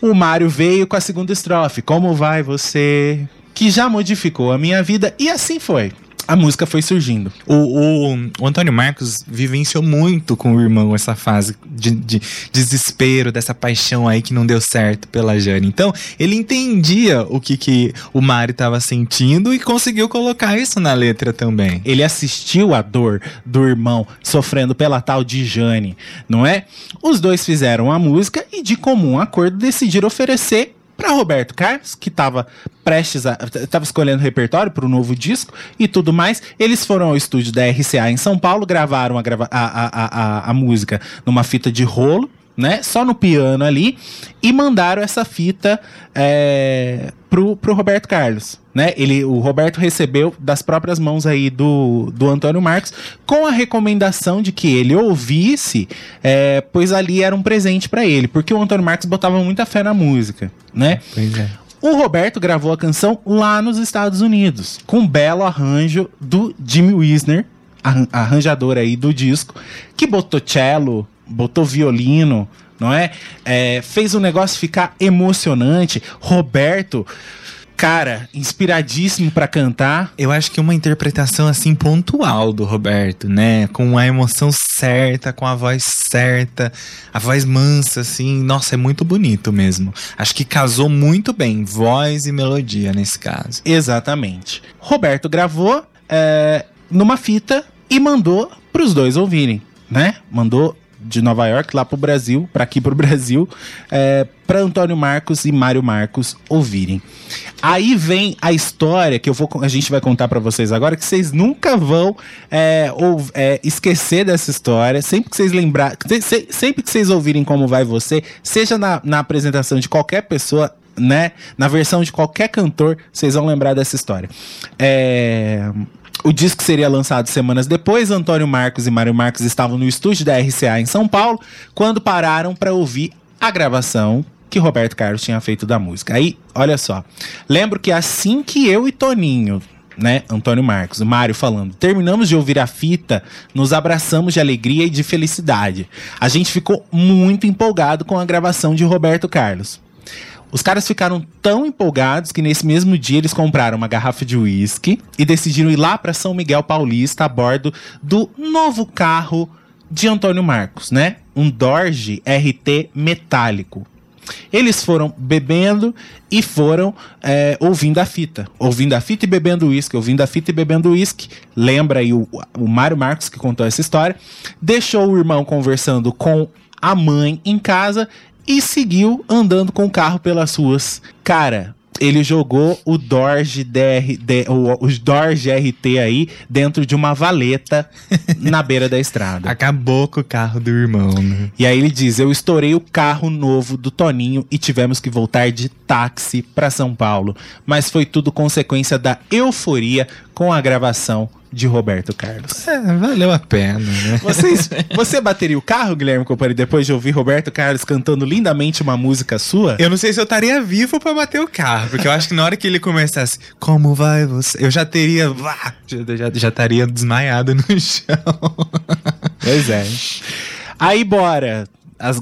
O Mário veio com a segunda estrofe, como vai você? Que já modificou a minha vida e assim foi. A música foi surgindo. O, o, o Antônio Marcos vivenciou muito com o irmão essa fase de, de desespero, dessa paixão aí que não deu certo pela Jane. Então, ele entendia o que, que o Mari estava sentindo e conseguiu colocar isso na letra também. Ele assistiu a dor do irmão sofrendo pela tal de Jane, não é? Os dois fizeram a música e, de comum acordo, decidiram oferecer para Roberto Carlos, que estava prestes a. estava escolhendo repertório para o novo disco e tudo mais. Eles foram ao estúdio da RCA em São Paulo, gravaram a, a, a, a, a música numa fita de rolo. Né? Só no piano ali e mandaram essa fita é, pro, pro Roberto Carlos, né? Ele, o Roberto recebeu das próprias mãos aí do, do Antônio Marcos com a recomendação de que ele ouvisse, é, pois ali era um presente pra ele, porque o Antônio Marcos botava muita fé na música, né? Pois é. O Roberto gravou a canção lá nos Estados Unidos, com um belo arranjo do Jimmy Wisner, arran- arranjador aí do disco, que botou cello, botou violino, não é? É, fez o negócio ficar emocionante. Roberto, cara, inspiradíssimo pra cantar. Eu acho que uma interpretação assim pontual do Roberto, né? Com a emoção certa, com a voz certa, a voz mansa, assim. Nossa, é muito bonito mesmo. Acho que casou muito bem, voz e melodia nesse caso. Exatamente. Roberto gravou é, numa fita e mandou pros dois ouvirem, né? Mandou de Nova York lá pro Brasil, pra aqui pro [laughs] Brasil, é, pra Antônio Marcos e Mário Marcos ouvirem. Aí vem a história que eu vou, a gente vai contar pra vocês agora, que vocês nunca vão é, ou, é, esquecer dessa história. Sempre que vocês lembrar, se- sempre que vocês ouvirem como vai você, seja na, na apresentação de qualquer pessoa, né? Na versão de qualquer cantor, vocês vão lembrar dessa história. É, O disco seria lançado semanas depois. Antônio Marcos e Mário Marcos estavam no estúdio da RCA em São Paulo quando pararam para ouvir a gravação que Roberto Carlos tinha feito da música. Aí, olha só. Lembro que assim que eu e Toninho, né, Antônio Marcos, o Mário falando, terminamos de ouvir a fita, nos abraçamos de alegria e de felicidade. A gente ficou muito empolgado com a gravação de Roberto Carlos. Os caras ficaram tão empolgados que nesse mesmo dia eles compraram uma garrafa de uísque e decidiram ir lá para São Miguel Paulista a bordo do novo carro de Antônio Marcos, né? Um Dorje RT metálico. Eles foram bebendo e foram é, ouvindo a fita. Ouvindo a fita e bebendo uísque, ouvindo a fita e bebendo uísque. Lembra aí o, o Mário Marcos que contou essa história. Deixou o irmão conversando com a mãe em casa e seguiu andando com o carro pelas ruas. Cara, ele jogou o Dorje DR, o, os RT aí dentro de uma valeta na [laughs] beira da estrada. Acabou com o carro do irmão, né? E aí ele diz: Eu estourei o carro novo do Toninho e tivemos que voltar de táxi pra São Paulo. Mas foi tudo consequência da euforia com a gravação de Roberto Carlos. É, valeu a pena, né? Vocês, [laughs] você bateria o carro, Guilherme Compari, depois de ouvir Roberto Carlos cantando lindamente uma música sua? Eu não sei se eu estaria vivo pra bater o carro, porque eu acho que na hora que ele começasse, como vai você? Eu já teria, vá, já, já, já estaria desmaiado no [laughs] chão. Pois é. Aí, bora. As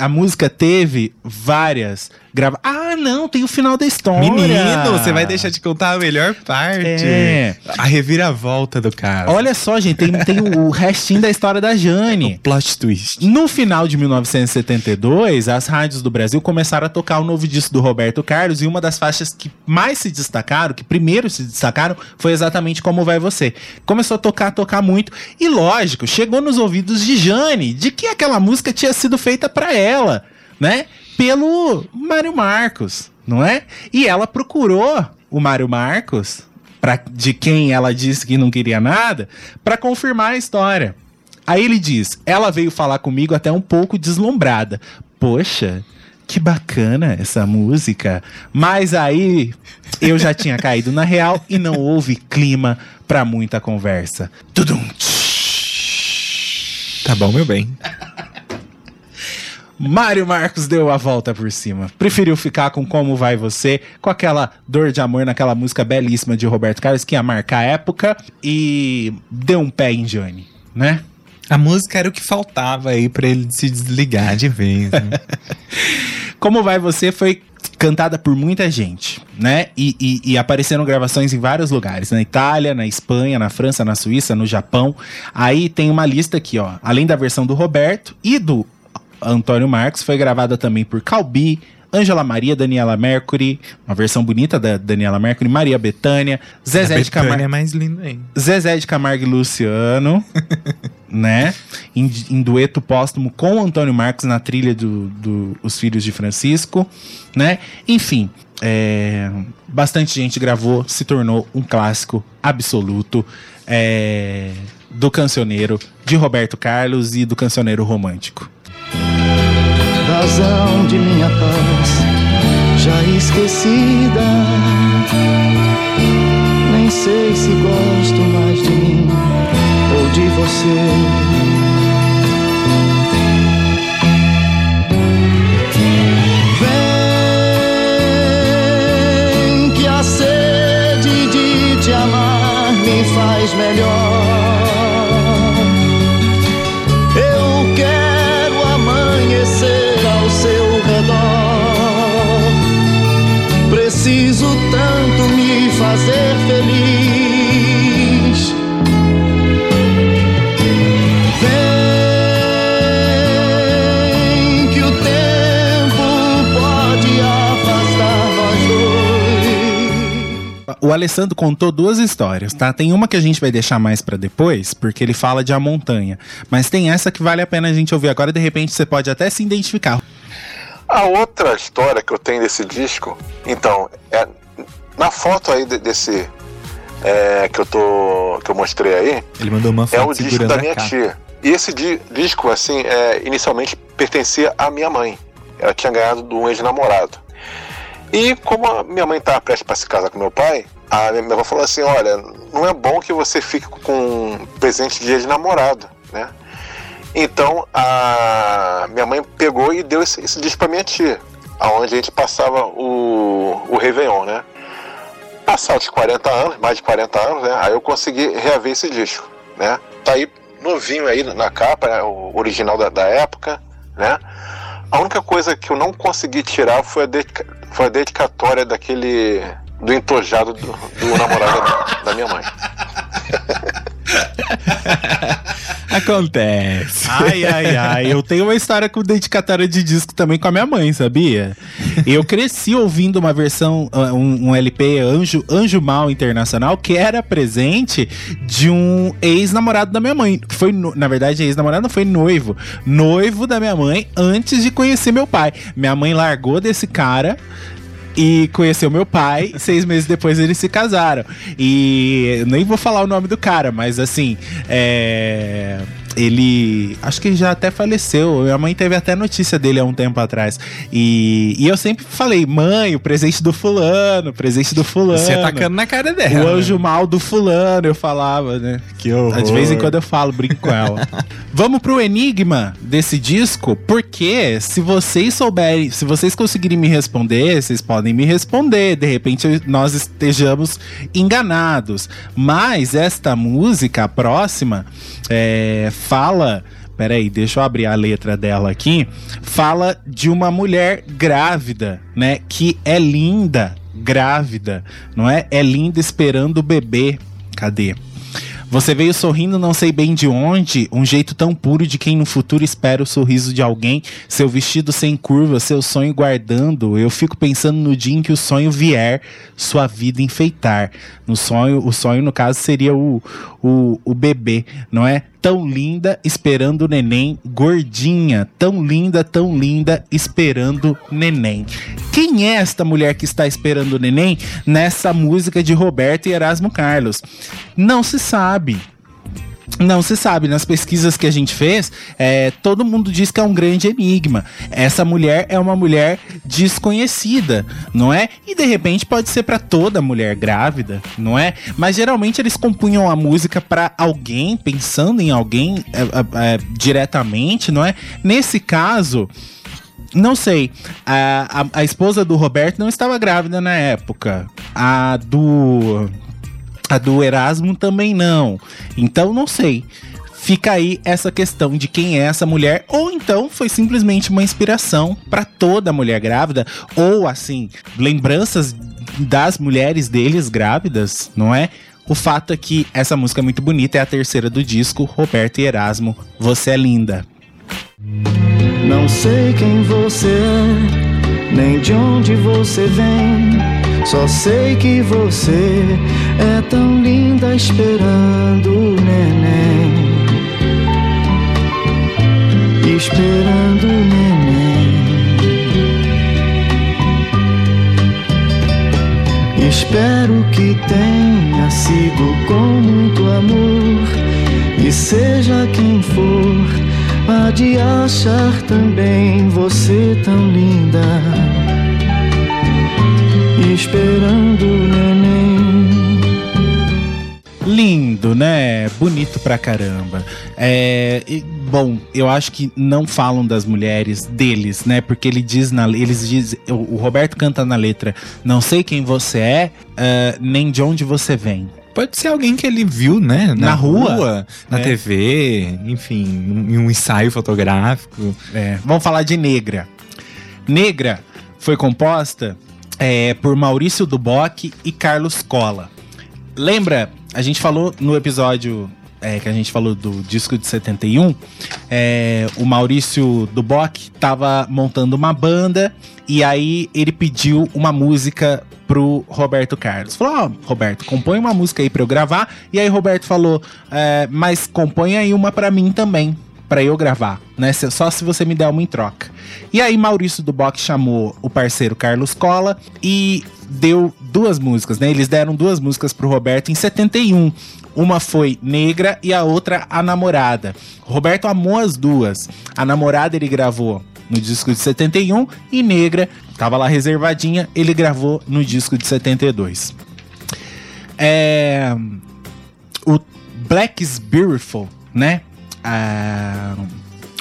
a música teve várias grava. Ah, não, tem o final da história. Menino, você vai deixar de contar a melhor parte. É. A reviravolta do cara. Olha só, gente, tem, tem o restinho da história da Jane. [laughs] plot twist. No final de 1972, as rádios do Brasil começaram a tocar o novo disco do Roberto Carlos e uma das faixas que mais se destacaram, que primeiro se destacaram, foi exatamente Como Vai Você. Começou a tocar, tocar muito e lógico, chegou nos ouvidos de Jane, de que aquela música tinha sido feita para ela, né? Pelo Mário Marcos, não é? E ela procurou o Mário Marcos, pra, de quem ela disse que não queria nada, para confirmar a história. Aí ele diz: ela veio falar comigo até um pouco deslumbrada. Poxa, que bacana essa música. Mas aí eu já tinha caído na real e não houve clima pra muita conversa. Tudum. Tá bom, meu bem. Mário Marcos deu a volta por cima. Preferiu ficar com Como Vai Você, com aquela dor de amor naquela música belíssima de Roberto Carlos, que ia marcar a época, e deu um pé em Jane, né? A música era o que faltava aí pra ele se desligar de vez. Né? [laughs] Como Vai Você foi cantada por muita gente, né? E, e, e, apareceram gravações em vários lugares, na Itália, na Espanha, na França, na Suíça, no Japão. Aí tem uma lista aqui, ó. Além da versão do Roberto e do Antônio Marcos, foi gravada também por Calbi, Angela Maria, Daniela Mercury, uma versão bonita da Daniela Mercury, Maria Bethânia, Zezé de Camargo. é mais ainda. Zezé de Camargo e Luciano, [laughs] né? Em, em, dueto póstumo com Antônio Marcos na trilha do, do Os Filhos de Francisco, né? Enfim, é, bastante gente gravou, se tornou um clássico absoluto é, do cancioneiro de Roberto Carlos e do cancioneiro romântico razão de minha paz já esquecida. Nem sei se gosto mais de mim ou de você. Vem que a sede de te amar me faz melhor. Preciso tanto me fazer feliz. Vem que o tempo pode afastar nós dois. O Alessandro contou duas histórias, tá? Tem uma que a gente vai deixar mais pra depois, porque ele fala de A Montanha. Mas tem essa que vale a pena a gente ouvir agora, de repente você pode até se identificar. A outra história que eu tenho desse disco, então, é na foto aí de- desse é, que eu tô que eu mostrei aí, Ele mandou uma é foto o disco da minha tia. E esse di- disco, assim, é, inicialmente pertencia à minha mãe. Ela tinha ganhado de um ex-namorado. E como a minha mãe estava prestes para se casar com meu pai, a minha avó falou assim: olha, não é bom que você fique com presente de ex-namorado, né? Então a minha mãe pegou e deu esse, esse disco para minha tia, aonde a gente passava o, o Réveillon, né? Passados 40 anos, mais de 40 anos, né? Aí eu consegui reaver esse disco, né? Tá aí novinho aí na capa, né? o original da, da época, né? A única coisa que eu não consegui tirar foi a, dedica- foi a dedicatória daquele. do entojado do, do namorado da, da minha mãe. [laughs] [laughs] Acontece. Ai, ai, ai. Eu tenho uma história com dedicatória de disco também com a minha mãe, sabia? Eu cresci ouvindo uma versão, uh, um, um LP Anjo, Anjo Mal Internacional, que era presente de um ex-namorado da minha mãe. Foi, na verdade, ex-namorado não foi noivo. Noivo da minha mãe antes de conhecer meu pai. Minha mãe largou desse cara e conheceu meu pai. Seis meses depois eles se casaram. E nem vou falar o nome do cara, mas assim, é, ele. Acho que já até faleceu. Minha mãe teve até notícia dele há um tempo atrás. E, e eu sempre falei, mãe, o presente do fulano, o presente do fulano. Você atacando na cara O dela. anjo mal do fulano, eu falava, né? Que horror. De vez em quando eu falo, brinco com ela. [laughs] Vamos pro enigma desse disco, porque se vocês souberem, se vocês conseguirem me responder, vocês podem me responder. De repente nós estejamos enganados. Mas esta música, a próxima, é, fala. Peraí, deixa eu abrir a letra dela aqui. Fala de uma mulher grávida, né? Que é linda, grávida, não é? É linda esperando o bebê. Cadê? Você veio sorrindo, não sei bem de onde, um jeito tão puro de quem no futuro espera o sorriso de alguém, seu vestido sem curva, seu sonho guardando. Eu fico pensando no dia em que o sonho vier, sua vida enfeitar. No sonho, o sonho no caso seria o, o, o bebê, não é? Tão linda esperando neném, gordinha, tão linda, tão linda esperando neném. Quem é esta mulher que está esperando neném nessa música de Roberto e Erasmo Carlos? Não se sabe. Não se sabe. Nas pesquisas que a gente fez, é, todo mundo diz que é um grande enigma. Essa mulher é uma mulher desconhecida, não é? E de repente pode ser para toda mulher grávida, não é? Mas geralmente eles compunham a música para alguém, pensando em alguém é, é, é, diretamente, não é? Nesse caso. Não sei. A, a, a esposa do Roberto não estava grávida na época. A do. A do Erasmo também não. Então não sei. Fica aí essa questão de quem é essa mulher, ou então foi simplesmente uma inspiração para toda mulher grávida, ou assim, lembranças das mulheres deles grávidas, não é? O fato é que essa música é muito bonita, é a terceira do disco, Roberto e Erasmo, Você é Linda. Não sei quem você é, nem de onde você vem. Só sei que você é tão linda esperando o neném. Esperando o neném. Espero que tenha sido com muito amor. E seja quem for, há de achar também você tão linda. Esperando o neném. Lindo, né? Bonito pra caramba. É, e, bom, eu acho que não falam das mulheres deles, né? Porque ele diz na, eles diz, o, o Roberto canta na letra: Não sei quem você é, ah, nem de onde você vem. Pode ser alguém que ele viu, né? Na rua. na É. TV, enfim, em um ensaio fotográfico. É, vamos falar de Negra. Negra foi composta é, por Maurício Duboc e Carlos Cola. Lembra? A gente falou no episódio é, que a gente falou do disco de 71. é, o Maurício Duboc tava montando uma banda e aí ele pediu uma música pro Roberto Carlos. Falou, ó, Roberto, compõe uma música aí pra eu gravar. E aí Roberto falou, é, mas compõe aí uma pra mim também pra eu gravar, né? Só se você me der uma em troca. E aí Maurício Duboc chamou o parceiro Carlos Cola e deu duas músicas, né? Eles deram duas músicas pro Roberto em 71. Uma foi Negra e a outra A Namorada. Roberto amou as duas. A Namorada ele gravou no disco de 71 e Negra tava lá reservadinha, ele gravou no disco de 72. É, o Black is Beautiful, né? Ah,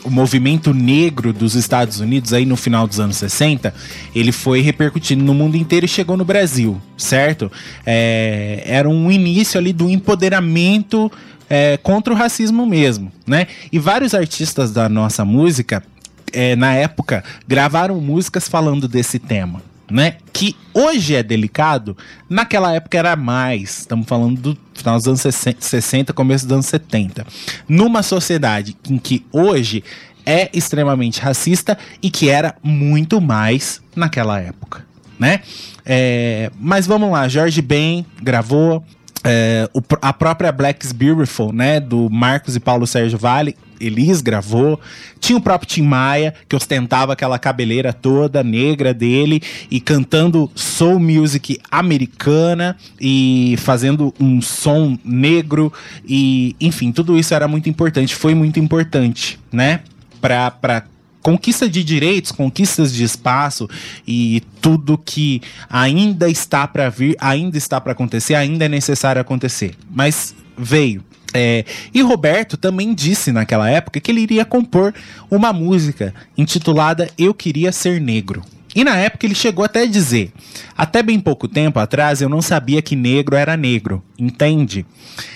o movimento negro dos Estados Unidos aí no final dos anos 60, ele foi repercutindo no mundo inteiro e chegou no Brasil, certo? É, era um início ali do empoderamento é, contra o racismo mesmo, né? E vários artistas da nossa música, é, na época, gravaram músicas falando desse tema. Né? Que hoje é delicado, naquela época era mais. Estamos falando do final dos anos 60, 60, começo dos anos 70. Numa sociedade em que hoje é extremamente racista e que era muito mais naquela época, né? É, mas vamos lá, Jorge Ben gravou, É, o a própria Black's Beautiful, né, do Marcos e Paulo Sérgio Vale, Elis gravou. Tinha o próprio Tim Maia, que ostentava aquela cabeleira toda negra dele e cantando soul music americana e fazendo um som negro e, enfim, tudo isso era muito importante, foi muito importante, né, para para conquista de direitos, conquistas de espaço e tudo que ainda está para vir, ainda está para acontecer, ainda é necessário acontecer. Mas veio. É, e Roberto também disse naquela época que ele iria compor uma música intitulada Eu Queria Ser Negro. E na época ele chegou até a dizer: Até bem pouco tempo atrás eu não sabia que negro era negro, entende?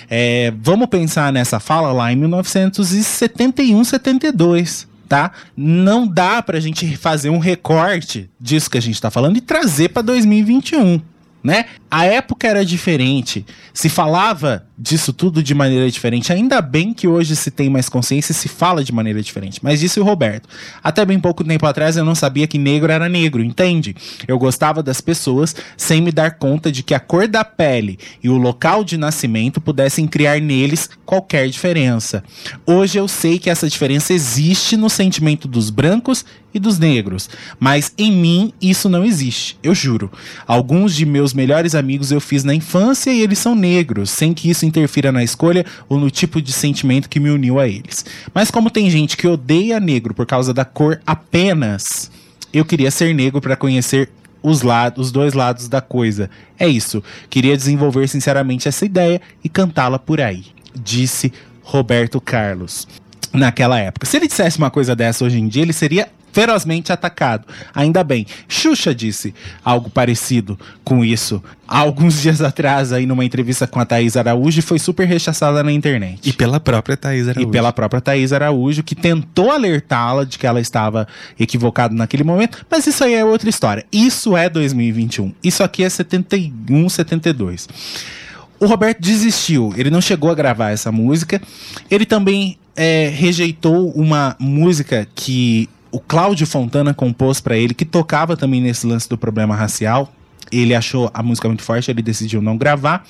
É, vamos pensar nessa fala lá em 1971, 72 tá? Não dá pra gente fazer um recorte disso que a gente tá falando e trazer pra 2021, né? A época era diferente, se falava disso tudo de maneira diferente. Ainda bem que hoje se tem mais consciência e se fala de maneira diferente. Mas disse o Roberto. Até bem pouco tempo atrás eu não sabia que negro era negro, entende? Eu gostava das pessoas sem me dar conta de que a cor da pele e o local de nascimento pudessem criar neles qualquer diferença. Hoje eu sei que essa diferença existe no sentimento dos brancos e dos negros, mas em mim isso não existe, eu juro. Alguns de meus melhores amigos eu fiz na infância e eles são negros, sem que isso interfira na escolha ou no tipo de sentimento que me uniu a eles. Mas como tem gente que odeia negro por causa da cor apenas, eu queria ser negro para conhecer os, lados, os dois lados da coisa. É isso. Queria desenvolver sinceramente essa ideia e cantá-la por aí, disse Roberto Carlos. Naquela época. Se ele dissesse uma coisa dessa hoje em dia, ele seria ferozmente atacado. Ainda bem. Xuxa disse algo parecido com isso há alguns [laughs] dias atrás, aí numa entrevista com a Thaís Araújo, e foi super rechaçada na internet. E pela própria Thaís Araújo. E pela própria Thaís Araújo, que tentou alertá-la de que ela estava equivocada naquele momento, mas isso aí é outra história. Isso é 2021. Isso aqui é 71, 72. O Roberto desistiu, ele não chegou a gravar essa música. Ele também é, rejeitou uma música que o Cláudio Fontana compôs para ele, que tocava também nesse lance do problema racial. Ele achou a música muito forte, ele decidiu não gravar.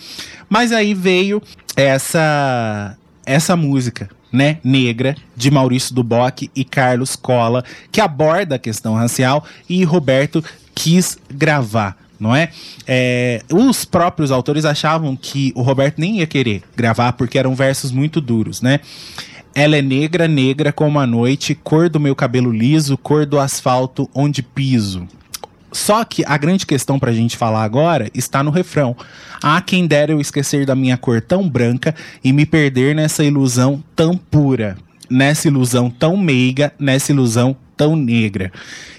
Mas aí veio essa essa música, né, negra, de Maurício Duboc e Carlos Cola, que aborda a questão racial e Roberto quis gravar. Não é? é? Os próprios autores achavam que o Roberto nem ia querer gravar porque eram versos muito duros, né? Ela é negra, negra como a noite, cor do meu cabelo liso, cor do asfalto onde piso. Só que a grande questão pra gente falar agora está no refrão. Há quem dera eu esquecer da minha cor tão branca e me perder nessa ilusão tão pura, nessa ilusão tão meiga, nessa ilusão tão negra.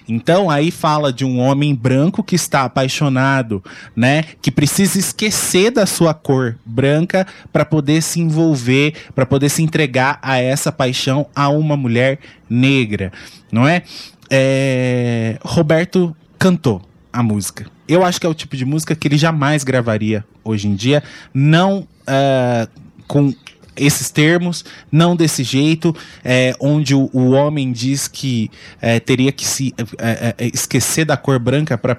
Então aí fala de um homem branco que está apaixonado, né, que precisa esquecer da sua cor branca para poder se envolver, para poder se entregar a essa paixão a uma mulher negra, não é? é... Roberto cantou a música. Eu acho que é o tipo de música que ele jamais gravaria hoje em dia, não uh, com esses termos, não desse jeito, é, onde o, o, homem diz que é, teria que se é, é esquecer da cor branca para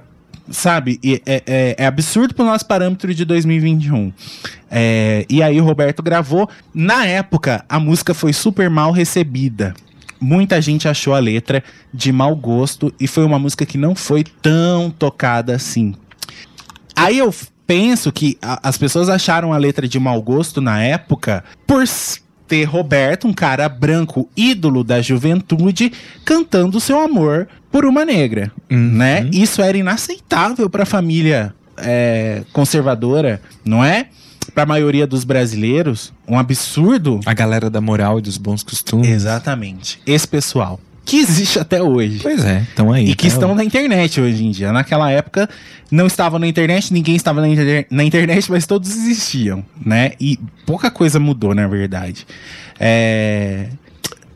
sabe, é, é, é absurdo pro nosso parâmetro de 2021. É, e aí o Roberto gravou. Na época, a música foi super mal recebida. Muita gente achou a letra de mau gosto e foi uma música que não foi tão tocada assim. Aí eu penso que a, as pessoas acharam a letra de mau gosto na época por ter Roberto, um cara branco, ídolo da juventude, cantando seu amor por uma negra, Uhum. né? Isso era inaceitável para a família é, conservadora, não é? Para a maioria dos brasileiros, um absurdo. A galera da moral e dos bons costumes. Exatamente. Esse pessoal que existe até hoje. Pois é, estão aí. E que tá estão na internet hoje em dia. Naquela época não estavam na internet, ninguém estava na, inter na, internet, mas todos existiam, né? E pouca coisa mudou, na verdade. É...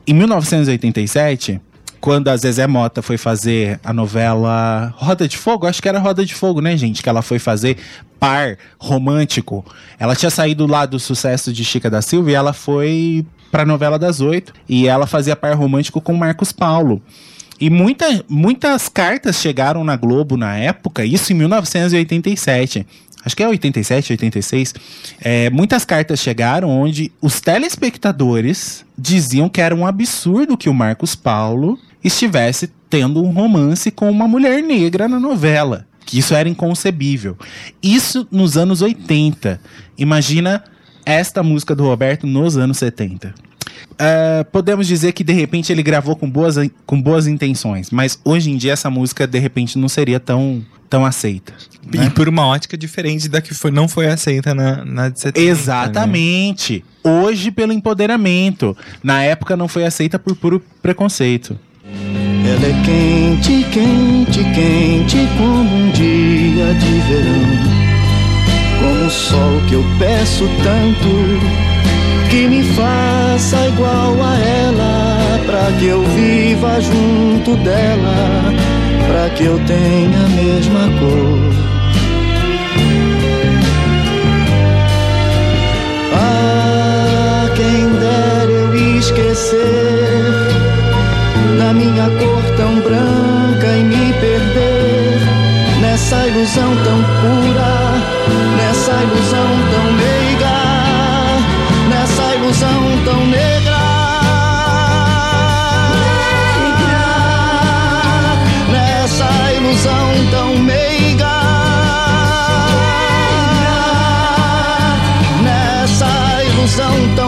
Em 1987, quando a Zezé Mota foi fazer a novela Roda de Fogo, acho que era Roda de Fogo, né, gente? Que ela foi fazer par romântico. Ela tinha saído lá do sucesso de Chica da Silva e ela foi pra novela das oito. E ela fazia par romântico com Marcos Paulo. E muita, muitas cartas chegaram na Globo na época, isso em 1987. acho que é 87, 86, é, muitas cartas chegaram onde os telespectadores diziam que era um absurdo que o Marcos Paulo estivesse tendo um romance com uma mulher negra na novela. Que isso era inconcebível. Isso nos anos 80. Imagina esta música do Roberto nos anos 70. Uh, podemos dizer que de repente ele gravou com boas, com boas intenções, mas hoje em dia essa música de repente não seria tão, tão aceita. E por uma ótica diferente da que foi, não foi aceita na, na de 70. Exatamente. Né? Hoje pelo empoderamento. Na época não foi aceita por puro preconceito. Ela é quente, quente, quente como um dia de verão. Como o sol que eu peço tanto que me faça igual a ela, pra que eu viva junto dela, pra que eu tenha a mesma cor. Ah, quem dera eu esquecer da minha cor tão branca e me perder nessa ilusão tão pura, nessa ilusão tão meiga, nessa ilusão tão negra. Nessa ilusão tão meiga. Nessa ilusão tão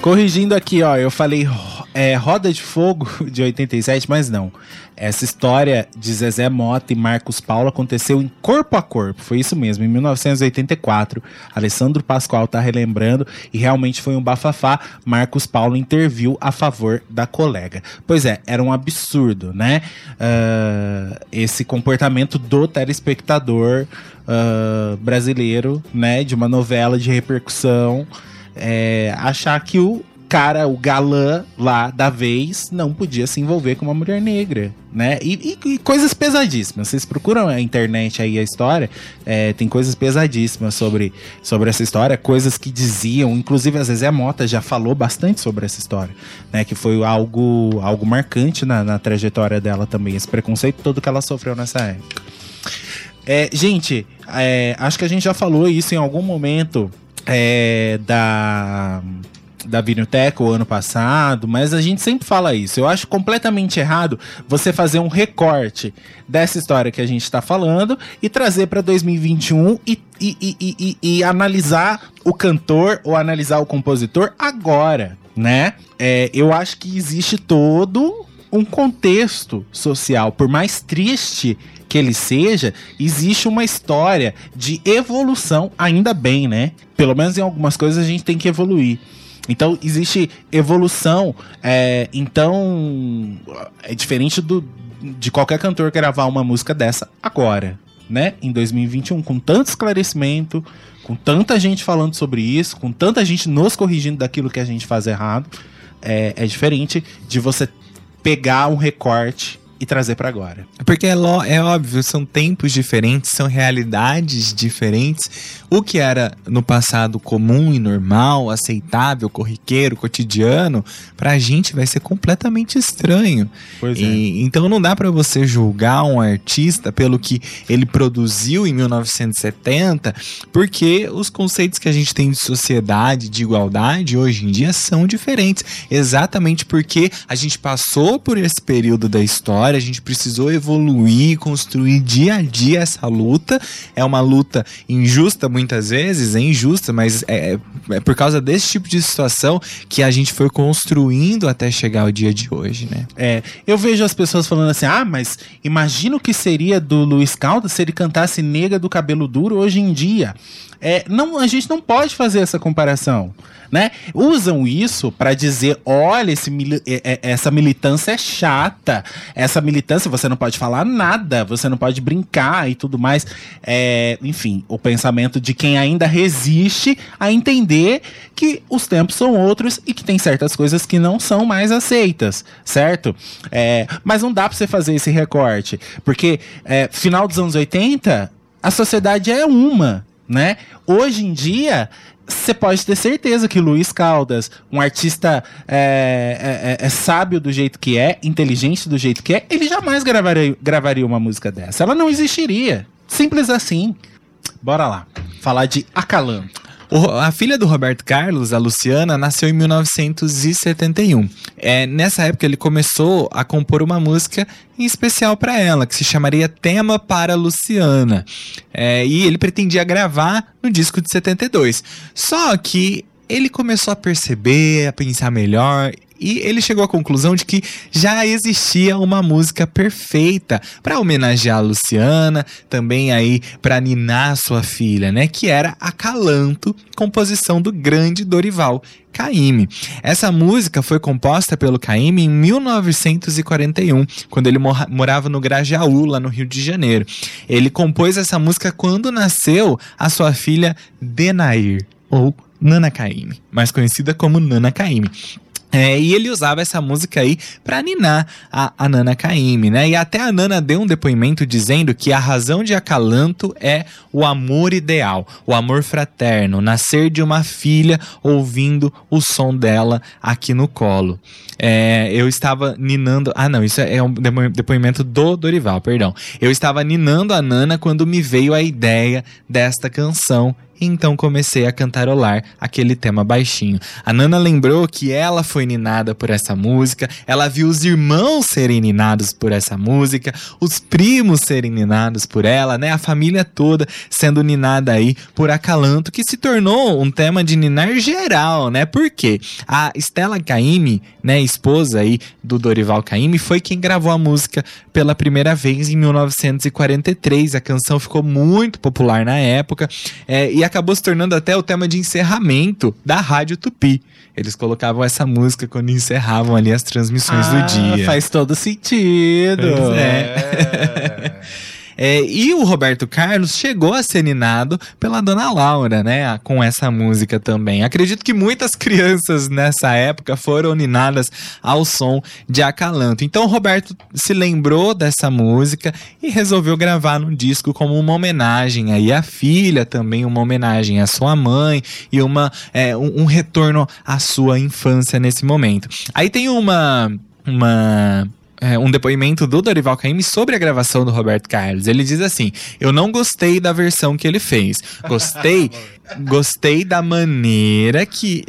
Corrigindo aqui, ó, eu falei é, Roda de Fogo [laughs] de 87, mas não. Essa história de Zezé Mota e Marcos Paulo aconteceu em Corpo a Corpo. Foi isso mesmo, em 1984. Alessandro Pascoal tá relembrando e realmente foi um bafafá. Marcos Paulo interviu a favor da colega. Pois é, era um absurdo, né? Uh, esse comportamento do telespectador uh, brasileiro, né? De uma novela de repercussão. É, achar que o cara, o galã lá da vez, não podia se envolver com uma mulher negra, né? E, e, e coisas pesadíssimas. Vocês procuram a internet aí a história, é, tem coisas pesadíssimas sobre, sobre essa história, coisas que diziam, inclusive a Zezé Mota já falou bastante sobre essa história, né? Que foi algo, algo marcante na, na trajetória dela também, esse preconceito todo que ela sofreu nessa época. É, gente, é, acho que a gente já falou isso em algum momento é, da da Vinilteca o ano passado, mas a gente sempre fala isso. Eu acho completamente errado você fazer um recorte dessa história que a gente está falando e trazer para 2021 e, e, e, e, analisar o cantor ou analisar o compositor agora, né? É, eu acho que existe todo um contexto social, por mais triste que ele seja, existe uma história de evolução, ainda bem, né? Pelo menos em algumas coisas a gente tem que evoluir. Então existe evolução. É, então é diferente do, de qualquer cantor gravar uma música dessa agora, né? Em 2021, com tanto esclarecimento, com tanta gente falando sobre isso, com tanta gente nos corrigindo daquilo que a gente faz errado, é, é diferente de você pegar um recorte e trazer para agora. Porque é, lo, é óbvio, são tempos diferentes, são realidades diferentes. O que era no passado comum e normal, aceitável, corriqueiro, cotidiano, pra gente vai ser completamente estranho. Pois é. E, então não dá para você julgar um artista pelo que ele produziu em 1970, porque os conceitos que a gente tem de sociedade, de igualdade, hoje em dia são diferentes. Exatamente porque a gente passou por esse período da história, a gente precisou evoluir, construir dia a dia essa luta. É uma luta injusta muitas vezes, é injusta, mas é, é por causa desse tipo de situação que a gente foi construindo até chegar ao dia de hoje, né? É, eu vejo as pessoas falando assim: ah, mas imagina o que seria do Luiz Caldas se ele cantasse Nega do Cabelo Duro hoje em dia. É, não, a gente não pode fazer essa comparação, né? Usam isso para dizer, olha, esse, essa militância é chata, essa militância você não pode falar nada, você não pode brincar e tudo mais. É, enfim, o pensamento de quem ainda resiste a entender que os tempos são outros e que tem certas coisas que não são mais aceitas, certo? É, mas não dá para você fazer esse recorte, porque é, final dos anos 80 a sociedade é uma né? Hoje em dia, você pode ter certeza que Luiz Caldas, um artista é, é, é, é sábio do jeito que é, inteligente do jeito que é, ele jamais gravaria, gravaria uma música dessa. Ela não existiria. Simples assim. Bora lá. Falar de Acalanto. A filha do Roberto Carlos, a Luciana, nasceu em 1971. É, nessa época ele começou a compor uma música em especial para ela, que se chamaria Tema para Luciana. É, e ele pretendia gravar no disco de 72. Só que ele começou a perceber, a pensar melhor e ele chegou à conclusão de que já existia uma música perfeita para homenagear a Luciana, também aí para ninar sua filha, né, que era Acalanto, composição do grande Dorival Caymmi. Essa música foi composta pelo Caymmi em 1941, quando ele morava no Grajaú, lá no Rio de Janeiro. Ele compôs essa música quando nasceu a sua filha Denair, ou Nana Caymmi, mais conhecida como Nana Caymmi. É, e ele usava essa música aí pra ninar a, a Nana Caymmi, né? E até a Nana deu um depoimento dizendo que a razão de Acalanto é o amor ideal, o amor fraterno, nascer de uma filha ouvindo o som dela aqui no colo. É, eu estava ninando. Ah, não, isso é um depo- depoimento do Dorival, perdão. Eu estava ninando a Nana quando me veio a ideia desta canção então comecei a cantarolar aquele tema baixinho. A Nana lembrou que ela foi ninada por essa música, ela viu os irmãos serem ninados por essa música, os primos serem ninados por ela, né? A família toda sendo ninada aí por Acalanto, que se tornou um tema de ninar geral, né? Por quê? A Stella Caymmi, né, esposa aí do Dorival Caymmi, foi quem gravou a música pela primeira vez em 1943. A canção ficou muito popular na época é, e acabou se tornando até o tema de encerramento da Rádio Tupi. Eles colocavam essa música quando encerravam ali as transmissões do dia. Ah, Faz todo sentido. Pois é. É, [laughs] e o Roberto Carlos chegou a ser ninado pela Dona Laura, né? Com essa música também. Acredito que muitas [laughs] crianças nessa época foram ninadas ao som de Acalanto. Então o Roberto se lembrou dessa música e resolveu gravar num disco como uma homenagem aí à filha, também uma homenagem à sua mãe e uma, é, um, um retorno à sua infância nesse momento. Aí tem uma. Uma é, um depoimento do Dorival Caymmi sobre a gravação do Roberto Carlos. Ele diz assim: Eu não gostei da versão que ele fez. Gostei, [laughs] gostei da maneira que.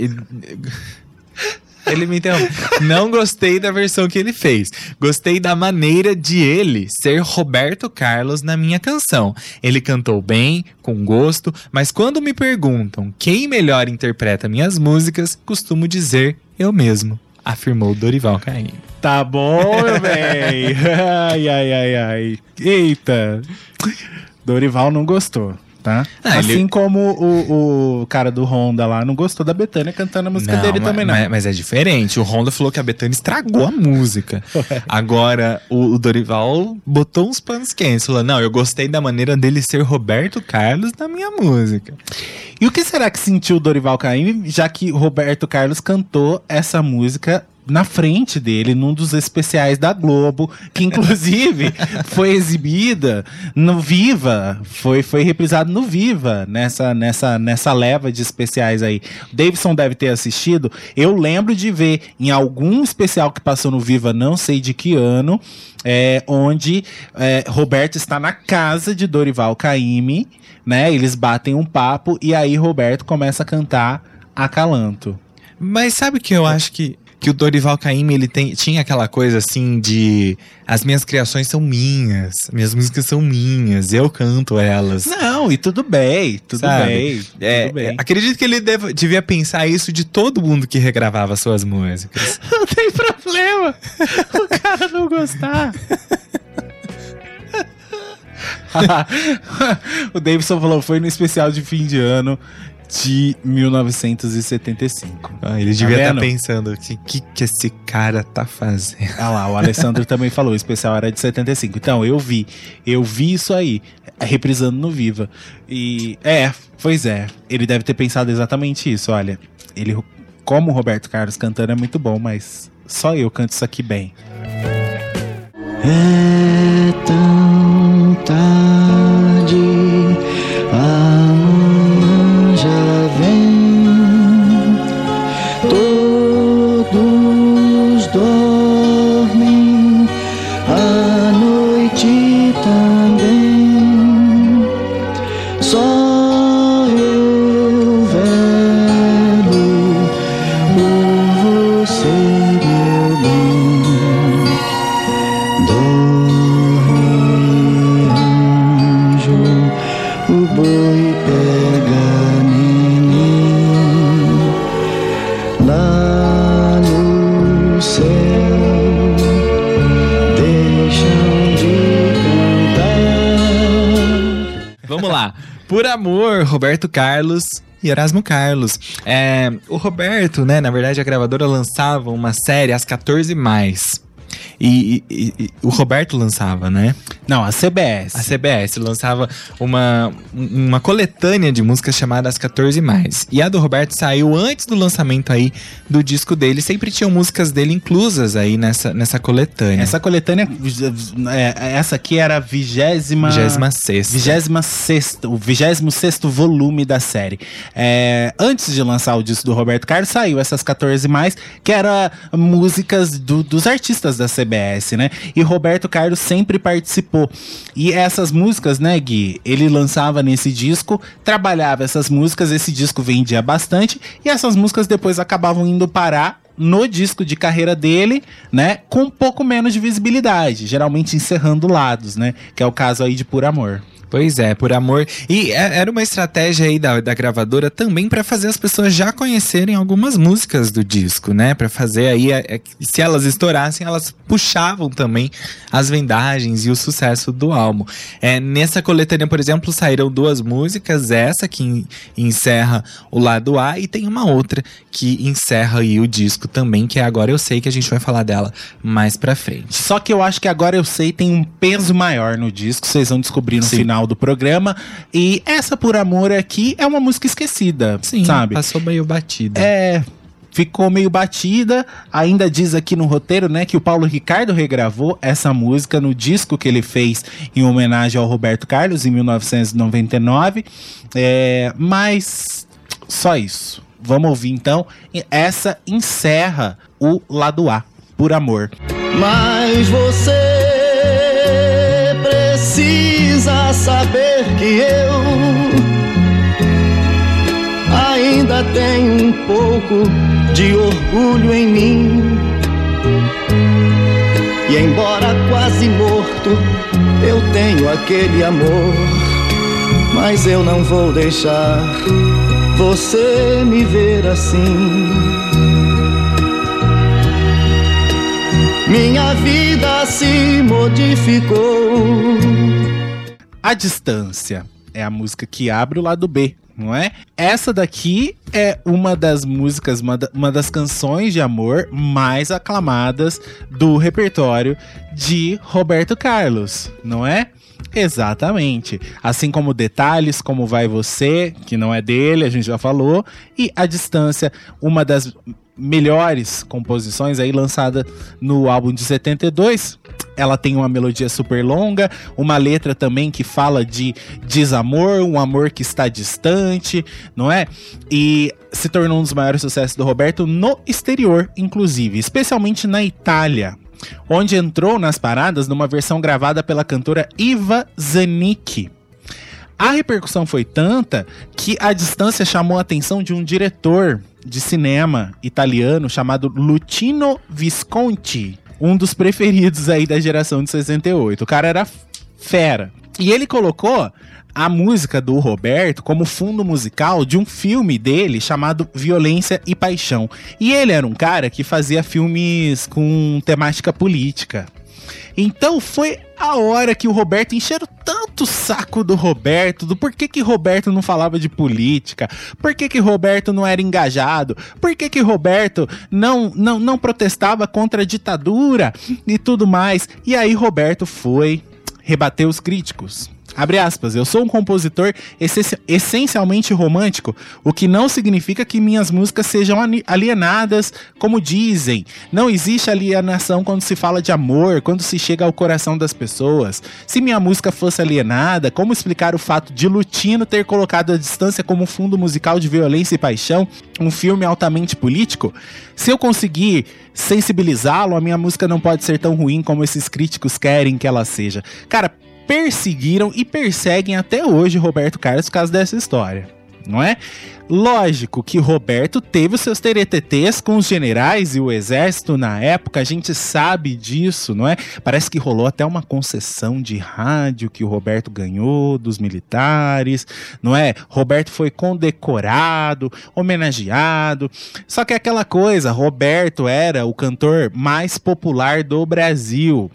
Ele me interrompe. Não gostei da versão que ele fez. Gostei da maneira de ele ser Roberto Carlos na minha canção. Ele cantou bem, com gosto, mas quando me perguntam quem melhor interpreta minhas músicas, costumo dizer eu mesmo, afirmou Dorival Caymmi. Tá bom, meu bem. [laughs] Ai, ai, ai, ai. Eita. Dorival não gostou, tá? Ah, assim ele- como o, o cara do Honda lá não gostou da Betânia cantando a música dele ma- também, não. Mas, mas é diferente. O Honda falou que a Bethânia estragou a música. [laughs] Agora, o, o Dorival botou uns panos quentes. Falou: Não, eu gostei da maneira dele ser Roberto Carlos na minha música. E o que será que sentiu o Dorival Caymmi, já que Roberto Carlos cantou essa música na frente dele, num dos especiais da Globo, que inclusive [laughs] foi exibida no Viva, foi, foi reprisado no Viva, nessa, nessa, nessa leva de especiais aí. O Davidson deve ter assistido. Eu lembro de ver em algum especial que passou no Viva, não sei de que ano, é, onde é, Roberto está na casa de Dorival Caymmi, né? Eles batem um papo e aí Roberto começa a cantar Acalanto. Mas sabe que eu acho que, que o Dorival Caymmi ele tem, tinha aquela coisa assim de as minhas criações são minhas, minhas músicas são minhas, eu canto elas. Não, e tudo bem, tudo Sabe? bem, É, tudo bem. acredito que ele deva- devia pensar isso de todo mundo que regravava suas músicas. [laughs] Não tem problema o cara não gostar. [laughs] [laughs] o Davidson falou, foi no especial de fim de ano de 1975. Ah, ele devia estar vendo? pensando o que, que que esse cara tá fazendo. Ah lá, o Alessandro [laughs] também falou, o especial era de 75. Então, eu vi, eu vi isso aí, reprisando no Viva. E, é, pois é, ele deve ter pensado exatamente isso, olha, ele, como o Roberto Carlos cantando é muito bom, mas só eu canto isso aqui bem. É tão tarde, boi pega neném lá no céu. Deixam de cantar. Vamos lá. Por amor, Roberto Carlos e Erasmo Carlos. É, o Roberto, né, na verdade, a gravadora lançava uma série às 14 mais. E, e- e- o Roberto lançava, né? Não, a CBS. A CBS lançava uma, uma coletânea de músicas chamada As 14 Mais. E a do Roberto saiu antes do lançamento aí do disco dele. Sempre tinham músicas dele inclusas aí nessa, nessa coletânea. Essa coletânea, é, essa aqui era a vigésima... 26 Vigésima sexta, o vigésimo sexto volume da série. É, antes de lançar o disco do Roberto Carlos, saiu essas 14 mais, que era músicas do- dos artistas da CBS, né? E Roberto Carlos sempre participou. E essas músicas, né, Gui? Ele lançava nesse disco, trabalhava essas músicas, esse disco vendia bastante, e essas músicas depois acabavam indo parar no disco de carreira dele, né, com um pouco menos de visibilidade, geralmente encerrando lados, né, que é o caso aí de Por Amor. Pois é, por amor. E é- era uma estratégia aí da, da gravadora também pra fazer as pessoas já conhecerem algumas músicas do disco, né? Pra fazer aí, é- é- se elas estourassem, elas puxavam também as vendagens e o sucesso do álbum. É, nessa coletânea, por exemplo, saíram duas músicas, essa que en- encerra o lado A e tem uma outra que encerra aí o disco também, que é agora eu sei que a gente vai falar dela mais pra frente. Só que eu acho que agora eu sei tem um peso maior no disco, vocês vão descobrir no Sim. final do programa. E essa Por Amor aqui é uma música esquecida, Sim, sabe? passou meio batida. É, ficou meio batida. Ainda diz aqui no roteiro, né, que o Paulo Ricardo regravou essa música no disco que ele fez em homenagem ao Roberto Carlos em 1999. É, mas só isso. Vamos ouvir então. E Essa encerra o lado A, por amor. Mas você saber que eu ainda tenho um pouco de orgulho em mim. E embora quase morto, eu tenho aquele amor. Mas eu não vou deixar você me ver assim. Minha vida se modificou. A Distância é a música que abre o lado B, não é? Essa daqui é uma das músicas, uma, da- uma das canções de amor mais aclamadas do repertório de Roberto Carlos, não é? Exatamente. Assim como Detalhes, Como Vai Você, que não é dele, a gente já falou, e A Distância, uma das melhores composições aí lançada no álbum de 72. Ela tem uma melodia super longa, uma letra também que fala de desamor, um amor que está distante, não é? E se tornou um dos maiores sucessos do Roberto no exterior, inclusive, especialmente na Itália, onde entrou nas paradas numa versão gravada pela cantora Iva Zanicki. A repercussão foi tanta que a distância chamou a atenção de um diretor de cinema italiano chamado Lutino Visconti, um dos preferidos aí da geração de 68. O cara era fera. E ele colocou a música do Roberto como fundo musical de um filme dele chamado Violência e Paixão. E ele era um cara que fazia filmes com temática política. Então foi a hora que o Roberto encheram tanto o saco do Roberto, do porquê que Roberto não falava de política, por que Roberto não era engajado, por que que Roberto não, não, não protestava contra a ditadura e tudo mais. E aí Roberto foi rebater os críticos. Abre aspas, eu sou um compositor essenci- essencialmente romântico, o que não significa que minhas músicas sejam alienadas, como dizem. Não existe alienação quando se fala de amor, quando se chega ao coração das pessoas. Se minha música fosse alienada, como explicar o fato de Lutino ter colocado a distância como fundo musical de violência e paixão, um filme altamente político? Se eu conseguir sensibilizá-lo, a minha música não pode ser tão ruim como esses críticos querem que ela seja. Cara, perseguiram e perseguem até hoje Roberto Carlos por causa dessa história, não é? Lógico que Roberto teve os seus teretetês com os generais e o exército na época, a gente sabe disso, não é? Parece que rolou até uma concessão de rádio que o Roberto ganhou dos militares, não é? Roberto foi condecorado, homenageado. Só que é aquela coisa, Roberto era o cantor mais popular do Brasil.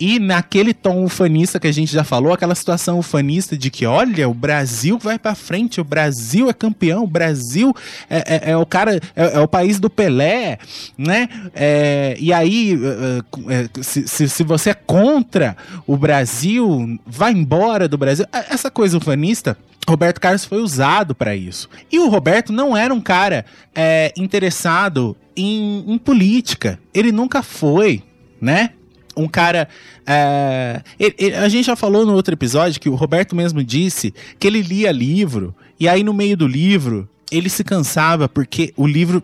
E naquele tom ufanista que a gente já falou, aquela situação ufanista de que, olha, o Brasil vai pra frente, o Brasil é campeão, o Brasil é, é- é o cara, é, é o país do Pelé, né? É, e aí, é, se, se, se você é contra o Brasil, vai embora do Brasil. Essa coisa ufanista. Roberto Carlos foi usado para isso. E o Roberto não era um cara interessado em, em política. Ele nunca foi, né? Um cara. é, ele- ele- a gente já falou no outro episódio que o Roberto mesmo disse que ele lia livro e aí no meio do livro ele se cansava porque o livro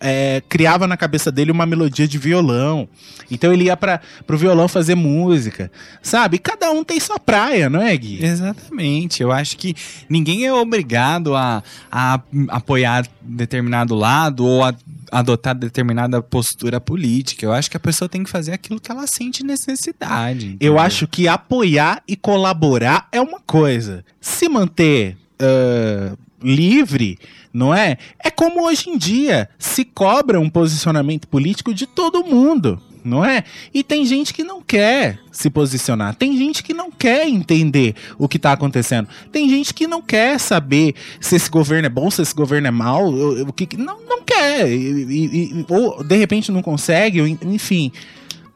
é, criava na cabeça dele uma melodia de violão. Então ele ia para pro violão fazer música, sabe? Cada um tem sua praia, não é, Gui? Exatamente. Eu acho que ninguém é obrigado a, a apoiar determinado lado ou a adotar determinada postura política. Eu acho que a pessoa tem que fazer aquilo que ela sente necessidade. Eu entendeu? acho que apoiar e colaborar é uma coisa. Se manter ah, livre, não é? É como hoje em dia se cobra um posicionamento político de todo mundo. Não é? E tem gente que não quer se posicionar, tem gente que não quer entender o que está acontecendo, tem gente que não quer saber se esse governo é bom, se esse governo é mau, o que não, não quer, e- e- ou de repente não consegue, enfim.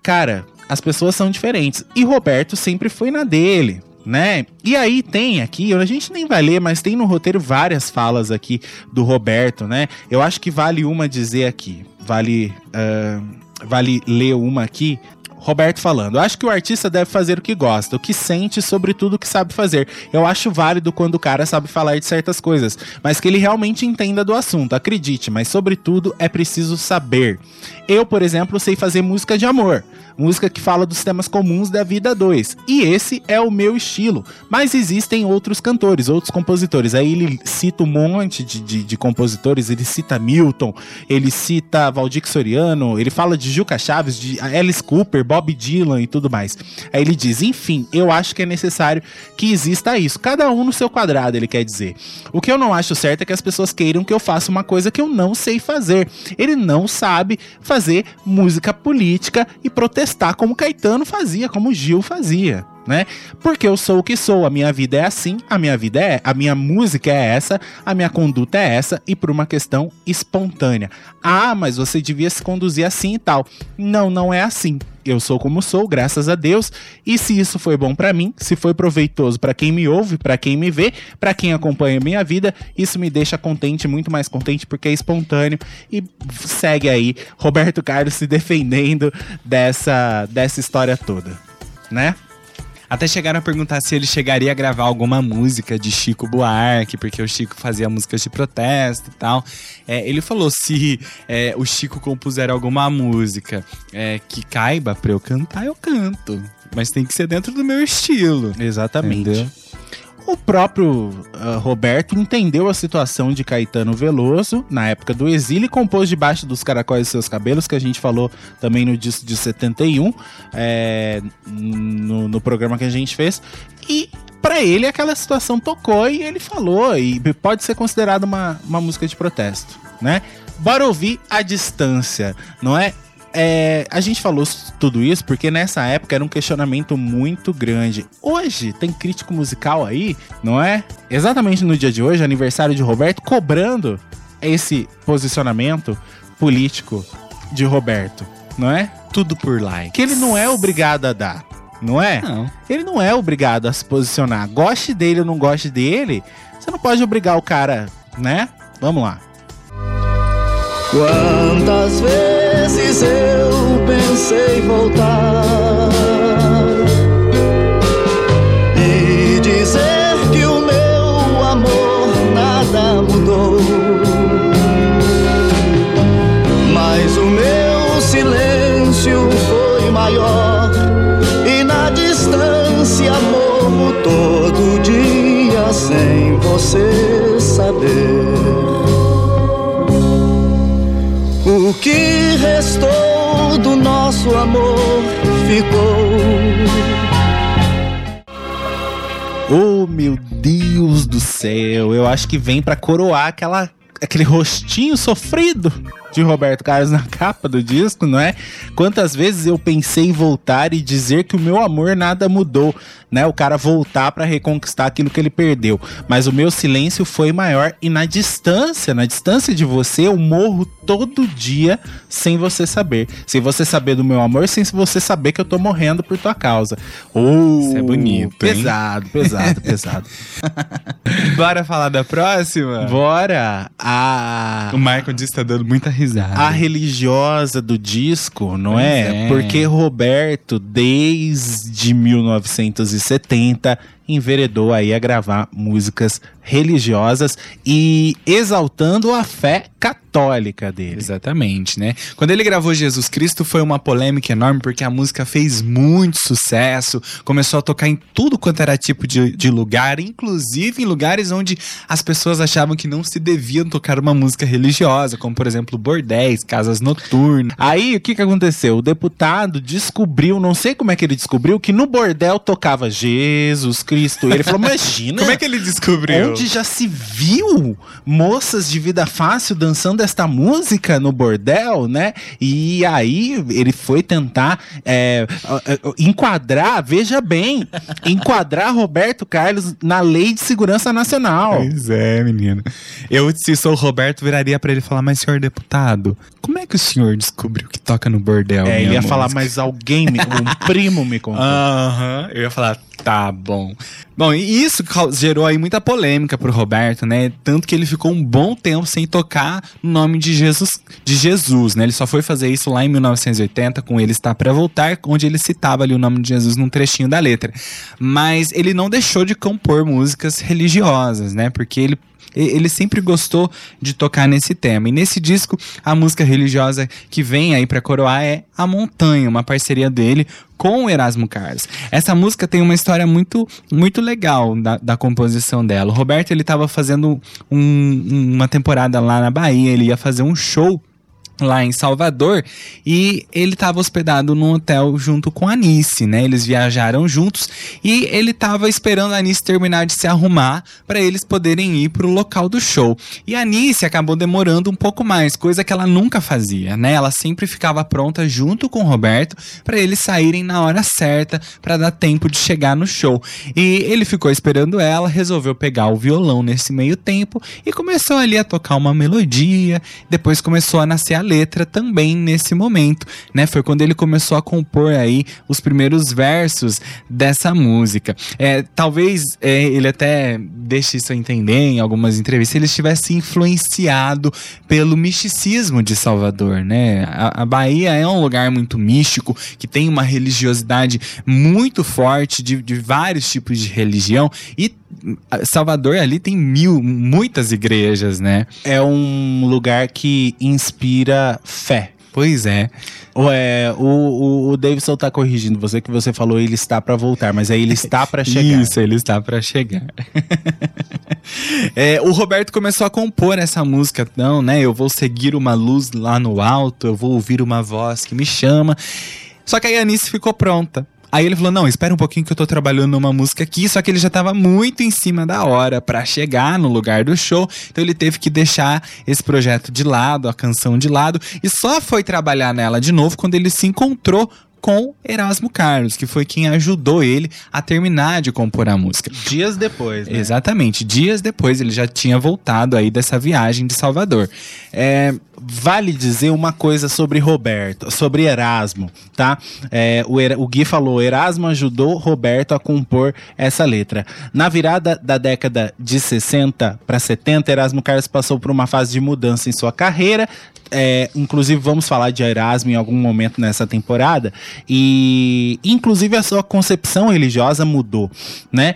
Cara, as pessoas são diferentes. E Roberto sempre foi na dele, né? E aí tem aqui, a gente nem vai ler, mas tem no roteiro várias falas aqui do Roberto, né? Eu acho que vale uma dizer aqui. Vale, ah, vale ler uma aqui. Roberto falando, acho que o artista deve fazer o que gosta, o que sente sobre tudo o que sabe fazer. Eu acho válido quando o cara sabe falar de certas coisas, mas que ele realmente entenda do assunto, acredite, mas sobretudo é preciso saber. Eu, por exemplo, sei fazer música de amor, música que fala dos temas comuns da vida a dois, e esse é o meu estilo. Mas existem outros cantores, outros compositores. Aí ele cita um monte de, de, de compositores, ele cita Milton, ele cita Valdir Soriano, ele fala de Juca Chaves, de Alice Cooper, Bob Dylan e tudo mais. Aí ele diz, enfim, eu acho que é necessário que exista isso. Cada um no seu quadrado, ele quer dizer. O que eu não acho certo é que as pessoas queiram que eu faça uma coisa que eu não sei fazer. Ele não sabe fazer música política e protestar como Caetano fazia, como Gil fazia. Né? Porque eu sou o que sou, a minha vida é assim, a minha vida é, a minha música é essa, a minha conduta é essa e por uma questão espontânea. Ah, mas você devia se conduzir assim e tal. Não, não é assim. Eu sou como sou, graças a Deus. E se isso foi bom pra mim, se foi proveitoso pra quem me ouve, pra quem me vê, pra quem acompanha a minha vida, isso me deixa contente, muito mais contente porque é espontâneo e segue aí Roberto Carlos se defendendo dessa dessa história toda, né? Até chegaram a perguntar se ele chegaria a gravar alguma música de Chico Buarque, porque o Chico fazia músicas de protesto e tal. É, ele falou se é, o Chico compuser alguma música é, que caiba pra eu cantar, eu canto. Mas tem que ser dentro do meu estilo. Exatamente. Entendeu? O próprio ah, Roberto entendeu a situação de Caetano Veloso na época do exílio e compôs debaixo dos caracóis de seus cabelos, que a gente falou também no disco de 71, é, no, no programa que a gente fez. E pra ele aquela situação tocou e ele falou, e pode ser considerado uma, uma música de protesto, né? Bora ouvir a distância, não é? É, a gente falou tudo isso porque nessa época era um questionamento muito grande. Hoje tem crítico musical aí, não é? Exatamente no dia de hoje, aniversário de Roberto, cobrando esse posicionamento político de Roberto, não é? Tudo por like. Que ele não é obrigado a dar, não é? Não. Ele não é obrigado a se posicionar. Goste dele ou não goste dele, você não pode obrigar o cara, né? Vamos lá. Quantas vezes eu pensei voltar e dizer que o meu amor nada mudou, mas o meu silêncio foi maior e na distância, amor. sem você saber. O que restou do nosso amor ficou. Oh, meu Deus do céu. Eu acho que vem pra coroar aquela, aquele rostinho sofrido de Roberto Carlos na [laughs] capa do disco, não é? Quantas vezes eu pensei em voltar e dizer que o meu amor nada mudou, né? O cara voltar pra reconquistar aquilo que ele perdeu. Mas o meu silêncio foi maior e na distância, na distância de você, eu morro todo dia sem você saber. Sem você saber do meu amor, sem você saber que eu tô morrendo por tua causa. Oh, Isso é bonito, hein? Pesado, pesado, pesado. [laughs] Bora falar da próxima? Bora! A O Michael Dias tá dando muita risada. a religiosa do disco, não é? é. Porque Roberto, desde 1970, enveredou aí a gravar músicas religiosas e exaltando a fé católica dele. Exatamente, né? Quando ele gravou Jesus Cristo foi uma polêmica enorme porque a música fez muito sucesso, começou a tocar em tudo quanto era tipo de, de lugar, inclusive em lugares onde as pessoas achavam que não se deviam tocar uma música religiosa, como por exemplo bordéis, casas noturnas. Aí o que que aconteceu? O deputado descobriu, não sei como é que ele descobriu, que no bordel tocava Jesus Cristo. E ele falou: Imagina! Como é que ele descobriu? Onde já se viu moças de vida fácil dançando esta música no bordel, né? E aí ele foi tentar é, enquadrar, veja bem, enquadrar Roberto Carlos na Lei de Segurança Nacional. Pois é, menino. Eu, se sou o Roberto, viraria pra ele falar: Mas, senhor deputado, como é que o senhor descobriu que toca no bordel? É, ele ia falar, música?" mas alguém, me, um primo me [laughs] contou. Aham, eu ia falar, tá bom. Bom, e isso gerou aí muita polêmica pro Roberto, né? Tanto que ele ficou um bom tempo sem tocar no nome de Jesus, de Jesus, né? Ele só foi fazer isso lá em 1980 com Ele Está Pra Voltar, onde ele citava ali o nome de Jesus num trechinho da letra. Mas ele não deixou de compor músicas religiosas, né? Porque ele ele sempre gostou de tocar nesse tema. E nesse disco, a música religiosa que vem aí pra coroar é A Montanha, uma parceria dele com o Erasmo Carlos. Essa música tem uma história muito muito legal da, da composição dela. O Roberto ele tava fazendo um- uma temporada lá na Bahia, ele ia fazer um show lá em Salvador e ele estava hospedado num hotel junto com a Anice, né? Eles viajaram juntos e ele estava esperando a Anice terminar de se arrumar para eles poderem ir pro local do show. E a Anice acabou demorando um pouco mais, coisa que ela nunca fazia, né? Ela sempre ficava pronta junto com o Roberto para eles saírem na hora certa para dar tempo de chegar no show. E ele ficou esperando ela, resolveu pegar o violão nesse meio tempo e começou ali a tocar uma melodia, depois começou a nascer a letra também nesse momento, né? Foi quando ele começou a compor aí os primeiros versos dessa música. É, talvez é, ele até deixe isso a entender em algumas entrevistas, ele estivesse influenciado pelo misticismo de Salvador, né? A, a Bahia é um lugar muito místico, que tem uma religiosidade muito forte de, de vários tipos de religião e Salvador ali tem mil, muitas igrejas, né? É um lugar que inspira fé. Pois é. Ou é, o, o, o Davidson tá corrigindo você que você falou ele está pra voltar, mas aí ele está [laughs] pra chegar. Isso, ele está para chegar. [laughs] É, o Roberto começou a compor essa música, não, né? Eu vou seguir uma luz lá no alto, eu vou ouvir uma voz que me chama. Só que a Anice ficou pronta. Aí ele falou: Não, espera um pouquinho que eu tô trabalhando numa música aqui. Só que ele já tava muito em cima da hora pra chegar no lugar do show. Então ele teve que deixar esse projeto de lado, a canção de lado. E só foi trabalhar nela de novo quando ele se encontrou com Erasmo Carlos, que foi quem ajudou ele a terminar de compor a música. Dias depois, né? Exatamente. Dias depois ele já tinha voltado aí dessa viagem de Salvador. É, Vale dizer uma coisa sobre Roberto, sobre Erasmo, tá? É, o, o Gui falou, Erasmo ajudou Roberto a compor essa letra. Na virada da década de 60 para 70, Erasmo Carlos passou por uma fase de mudança em sua carreira. É, inclusive, vamos falar de Erasmo em algum momento nessa temporada. E, inclusive, a sua concepção religiosa mudou, né?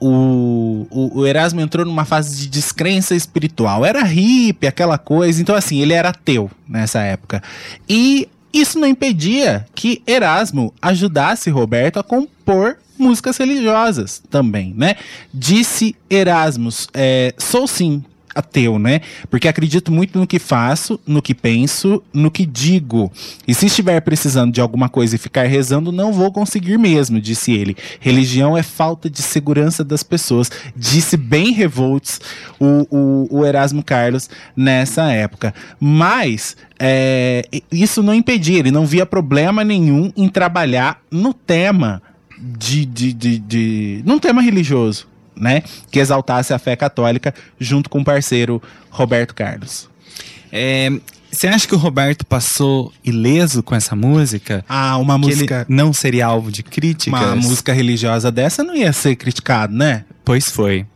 O, o, o Erasmo entrou numa fase de descrença espiritual. Era hippie, aquela coisa. Então, assim, ele era ateu nessa época. E isso não impedia que Erasmo ajudasse Roberto a compor músicas religiosas também, né? Disse Erasmus, é, sou sim ateu, né? Porque acredito muito no que faço, no que penso, no que digo. E se estiver precisando de alguma coisa e ficar rezando, não vou conseguir mesmo, disse ele. Religião é falta de segurança das pessoas, disse bem revoltos o, o, o Erasmo Carlos nessa época. Mas é, isso não impedia, ele não via problema nenhum em trabalhar no tema de, de, de, de num tema religioso né, que exaltasse a fé católica junto com o parceiro Roberto Carlos. É, você acha que o Roberto passou ileso com essa música? Ah, uma que música, não seria alvo de críticas? uma música religiosa dessa não ia ser criticado, né? Pois foi.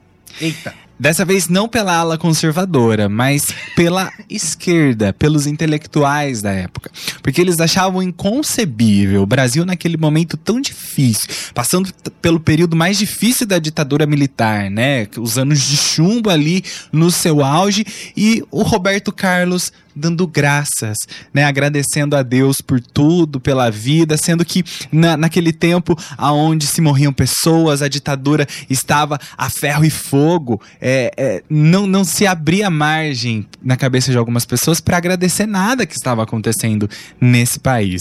Eita. Dessa vez não pela ala conservadora, mas pela esquerda, pelos intelectuais da época. Porque eles achavam inconcebível o Brasil naquele momento tão difícil, passando pelo período mais difícil da ditadura militar, né? Os anos de chumbo ali no seu auge e o Roberto Carlos dando graças, né, agradecendo a Deus por tudo, pela vida, sendo que na, naquele tempo aonde se morriam pessoas, a ditadura estava a ferro e fogo, é, é, não, não se abria margem na cabeça de algumas pessoas para agradecer nada que estava acontecendo nesse país.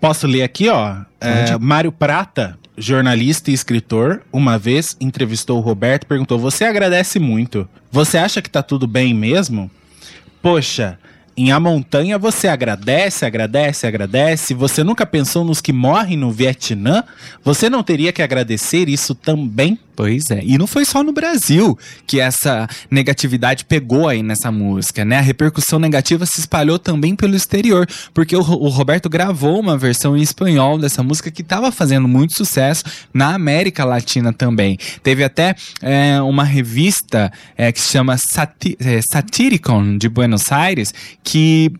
Posso ler aqui, ó. É, Mário Prata, jornalista e escritor, uma vez entrevistou o Roberto e perguntou: Você agradece muito? Você acha que tá tudo bem mesmo? Poxa, em A Montanha você agradece, agradece, agradece. Você nunca pensou nos que morrem no Vietnã? Você não teria que agradecer isso também? Pois é, e não foi só no Brasil que essa negatividade pegou aí nessa música, né? A repercussão negativa se espalhou também pelo exterior, porque o, o Roberto gravou uma versão em espanhol dessa música que estava fazendo muito sucesso na América Latina também. Teve até é, uma revista é, que se chama Sati é, Satiricon de Buenos Aires que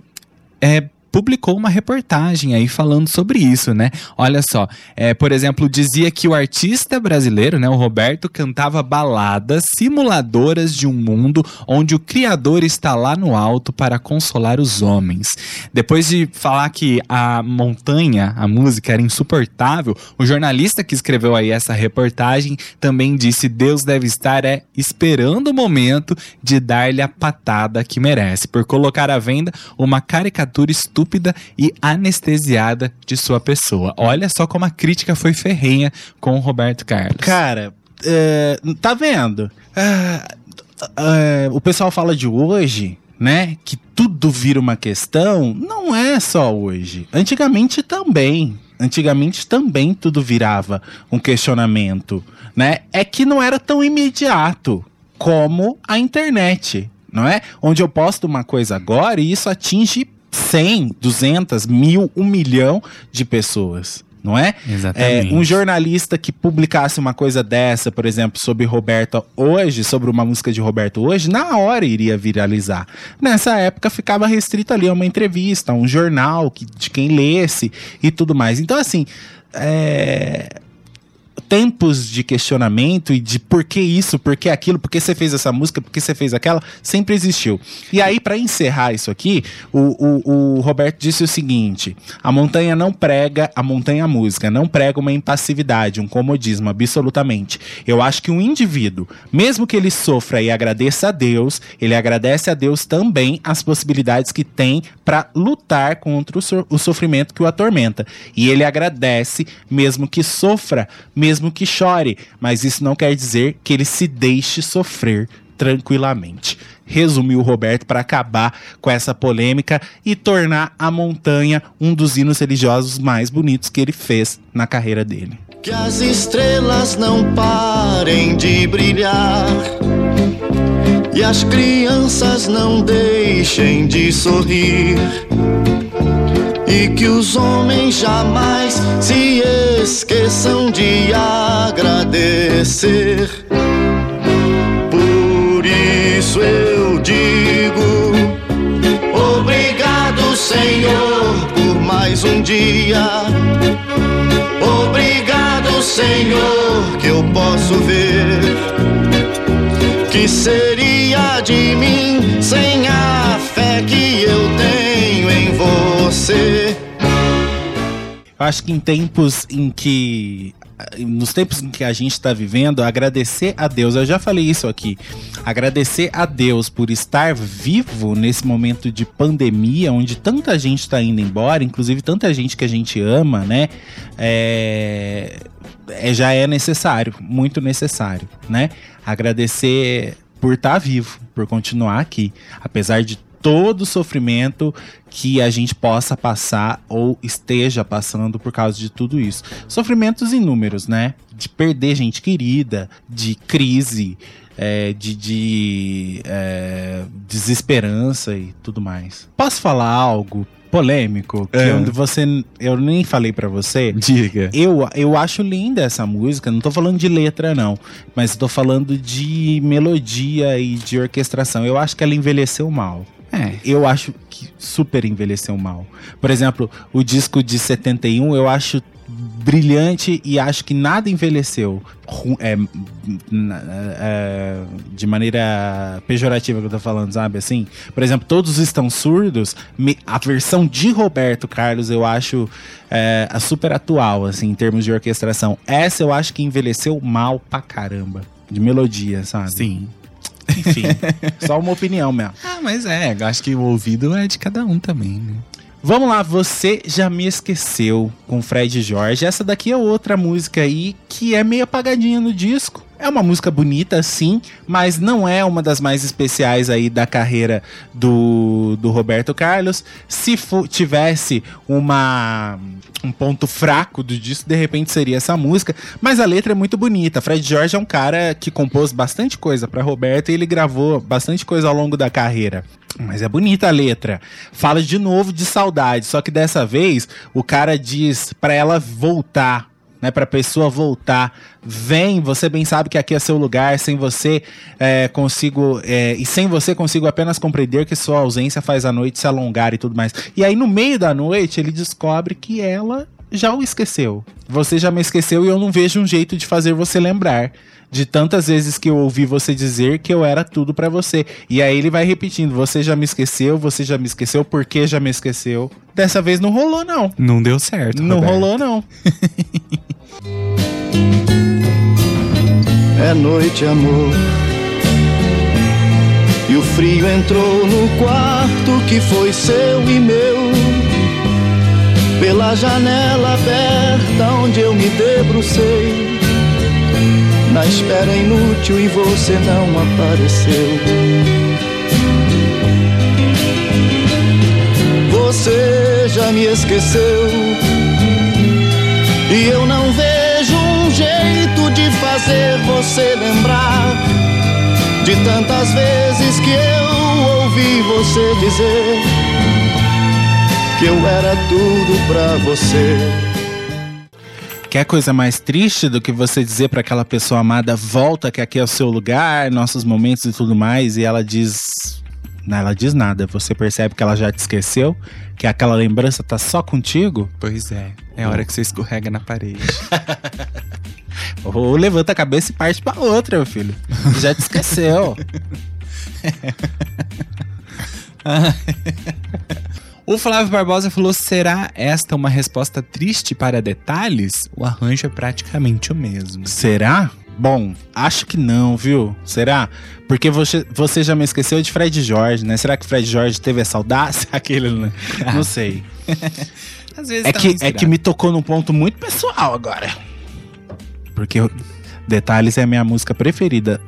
é, publicou uma reportagem aí falando sobre isso, né? Olha só, é, por exemplo, dizia que o artista brasileiro, né, o Roberto, cantava baladas simuladoras de um mundo onde o Criador está lá no alto para consolar os homens. Depois de falar que a montanha, a música era insuportável, o jornalista que escreveu aí essa reportagem também disse Deus deve estar é esperando o momento de dar-lhe a patada que merece, por colocar à venda uma caricatura estúpida e anestesiada de sua pessoa. Olha só como a crítica foi ferrenha com o Roberto Carlos. Cara, é, tá vendo? Ah, é, o pessoal fala de hoje, né? Que tudo vira uma questão. Não é só hoje. Antigamente também. Antigamente também tudo virava um questionamento, né? É que não era tão imediato como a internet, não é? Onde eu posto uma coisa agora e isso atinge 100, 200, mil, um milhão de pessoas, não é? Exatamente. É, um jornalista que publicasse uma coisa dessa, por exemplo, sobre Roberto hoje, sobre uma música de Roberto hoje, na hora iria viralizar. Nessa época ficava restrito ali a uma entrevista, a um jornal que, de quem lesse e tudo mais. Então, assim, é, tempos de questionamento e de por que isso, por que aquilo, por que você fez essa música, por que você fez aquela, sempre existiu. E aí, para encerrar isso aqui, o, o, o Roberto disse o seguinte: a montanha não prega, a montanha música não prega uma impassividade, um comodismo, absolutamente. Eu acho que um indivíduo, mesmo que ele sofra e agradeça a Deus, ele agradece a Deus também as possibilidades que tem para lutar contra o, so- o sofrimento que o atormenta. E ele agradece, mesmo que sofra, mesmo que chore, mas isso não quer dizer que ele se deixe sofrer tranquilamente. Resumiu Roberto para acabar com essa polêmica e tornar a montanha um dos hinos religiosos mais bonitos que ele fez na carreira dele. Que as estrelas não parem de brilhar e as crianças não deixem de sorrir. E que os homens jamais se esqueçam de agradecer. Por isso eu digo: Obrigado, Senhor, por mais um dia. Obrigado, Senhor, que eu posso ver. Que seria de mim você? Eu acho que em tempos em que. Nos tempos em que a gente está vivendo, agradecer a Deus, eu já falei isso aqui. Agradecer a Deus por estar vivo nesse momento de pandemia, onde tanta gente está indo embora, inclusive tanta gente que a gente ama, né? É, é, já é necessário, muito necessário, né? Agradecer por estar vivo, por continuar aqui, apesar de todo o sofrimento que a gente possa passar ou esteja passando por causa de tudo isso. Sofrimentos inúmeros, né? De perder gente querida, de crise, é, de, de é, desesperança e tudo mais. Posso falar algo polêmico que É. eu, você, eu nem falei pra você? Diga. Eu, eu acho linda essa música, não tô falando de letra, não. Mas tô falando de melodia e de orquestração. Eu acho que ela envelheceu mal. É. Eu acho que super envelheceu mal. Por exemplo, o disco de 71 eu acho brilhante e acho que nada envelheceu é, é, de maneira pejorativa que eu tô falando, sabe? Assim, por exemplo, todos estão surdos. a versão de Roberto Carlos eu acho é, a super atual, assim, em termos de orquestração. Essa eu acho que envelheceu mal pra caramba. De melodia, sabe? Sim. Enfim, [laughs] só uma opinião mesmo. Ah, mas é, acho que o ouvido é de cada um também, né? Vamos lá, você já me esqueceu com Fred Jorge. Essa daqui é outra música aí que é meio apagadinha no disco. É uma música bonita, sim, mas não é uma das mais especiais aí da carreira do, do Roberto Carlos. Se tivesse uma um ponto fraco do disco, de repente seria essa música. Mas a letra é muito bonita. Fred Jorge é um cara que compôs bastante coisa para Roberto e ele gravou bastante coisa ao longo da carreira. Mas é bonita a letra. Fala de novo de saudade, só que dessa vez o cara diz pra ela voltar, né, pra pessoa voltar. Vem, você bem sabe que aqui é seu lugar, sem você é, consigo. é, e sem você consigo apenas compreender que sua ausência faz a noite se alongar e tudo mais. E aí, no meio da noite, ele descobre que ela já o esqueceu. Você já me esqueceu e eu não vejo um jeito de fazer você lembrar. De tantas vezes que eu ouvi você dizer que eu era tudo pra você. E aí ele vai repetindo: Você já me esqueceu, você já me esqueceu, por que já me esqueceu? Dessa vez não rolou, não. Não deu certo. Não Roberto. rolou, não. [laughs] É noite, amor. E o frio entrou no quarto que foi seu e meu. Pela janela aberta onde eu me debrucei. Na espera inútil e você não apareceu. Você já me esqueceu. E eu não vejo um jeito de fazer você lembrar de tantas vezes que eu ouvi você dizer que eu era tudo pra você. Quer coisa mais triste do que você dizer pra aquela pessoa amada, volta que aqui é o seu lugar, nossos momentos e tudo mais, e ela diz. Não, ela diz nada. Você percebe que ela já te esqueceu, que aquela lembrança tá só contigo. Pois é. É hora que você escorrega na parede. [laughs] Ou levanta a cabeça e parte pra outra, meu filho. Já te esqueceu. [laughs] [laughs] O Flávio Barbosa falou: será esta uma resposta triste para detalhes? O arranjo é praticamente o mesmo. Será? Bom, acho que não, viu? Será? Porque você, você já me esqueceu de Fred Jorge, né? Será que Fred Jorge teve essa audácia? [laughs] Aquele, né? Não sei. [laughs] Às vezes É tá que, é que me tocou num ponto muito pessoal agora. Porque Detalhes é a minha música preferida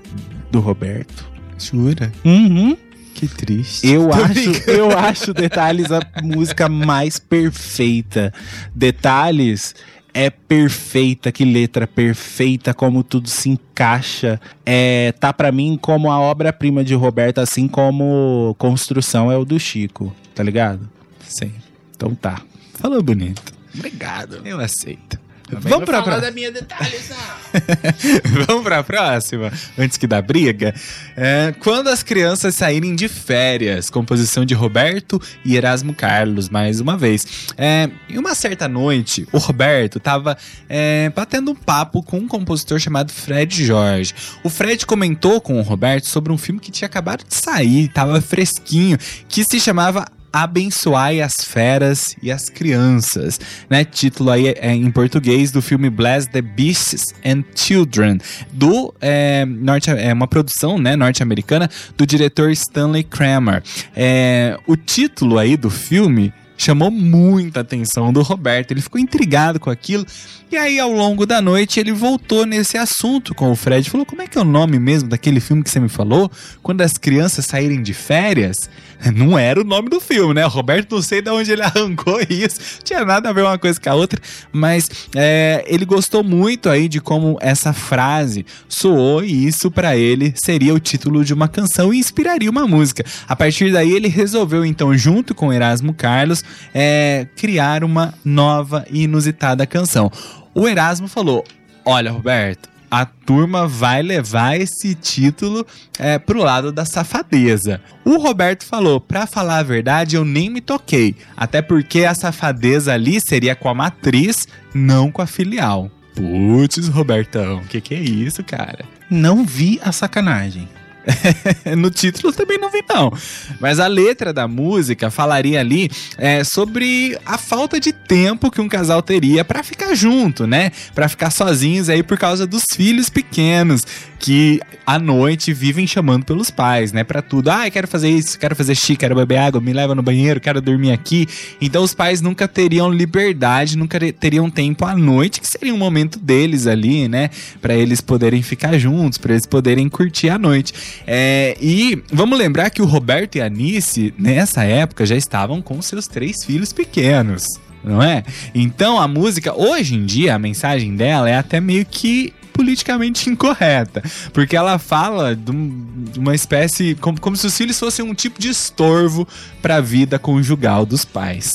do Roberto. Jura? Uhum. Que triste. Eu [laughs] Tô acho, brincando. eu acho Detalhes a música mais perfeita. Detalhes é perfeita, que letra perfeita, como tudo se encaixa. É, tá pra mim como a obra-prima de Roberto, assim como Construção é o do Chico, tá ligado? Sim. Então tá. Falou bonito. Obrigado. Eu aceito. Vamos pra, pra... minha Detalhes, [laughs] Vamos pra próxima, antes que dá briga. É, quando as crianças saírem de férias, composição de Roberto e Erasmo Carlos, mais uma vez. É, em uma certa noite, o Roberto tava é, batendo um papo com um compositor chamado Fred Jorge. O Fred comentou com o Roberto sobre um filme que tinha acabado de sair, tava fresquinho, que se chamava Abençoai as Feras e as Crianças, né? Título aí é, em português do filme Bless the Beasts and Children, do é, norte, é uma produção né, norte-americana do diretor Stanley Kramer. É, o título aí do filme chamou muita atenção do Roberto. Ele ficou intrigado com aquilo. E aí, ao longo da noite, ele voltou nesse assunto com o Fred. Falou: Como é que é o nome mesmo daquele filme que você me falou? Quando as crianças saírem de férias? [laughs] Não era o nome do filme, né? O Roberto, não sei de onde ele [laughs] arrancou isso. Não tinha nada a ver uma coisa com a outra. Mas é, ele gostou muito aí de como essa frase soou. E isso, para ele, seria o título de uma canção e inspiraria uma música. A partir daí, ele resolveu, então, junto com Erasmo Carlos, é, criar uma nova e inusitada canção. O Erasmo falou: Olha, Roberto, a turma vai levar esse título é, pro lado da safadeza. O Roberto falou: Pra falar a verdade, eu nem me toquei. Até porque a safadeza ali seria com a matriz, não com a filial. Putz, Robertão, o que, que é isso, cara? Não vi a sacanagem. [laughs] no título também não vi, não. Mas a letra da música falaria ali é, sobre a falta de tempo que um casal teria para ficar junto, né? Para ficar sozinhos aí por causa dos filhos pequenos que à noite vivem chamando pelos pais, né? Para tudo. Ah, quero fazer isso, quero fazer xixi, quero beber água, me leva no banheiro, quero dormir aqui. Então os pais nunca teriam liberdade, nunca teriam tempo à noite, que seria um momento deles ali, né? Para eles poderem ficar juntos, para eles poderem curtir a noite. É, e vamos lembrar que o Roberto e a Nice, nessa época, já estavam com seus três filhos pequenos. Não é? Então a música, hoje em dia, a mensagem dela é até meio que politicamente [laughs] incorreta. Porque ela fala de, um- uma espécie. Como, como se os filhos fossem um tipo de estorvo para a vida conjugal dos pais.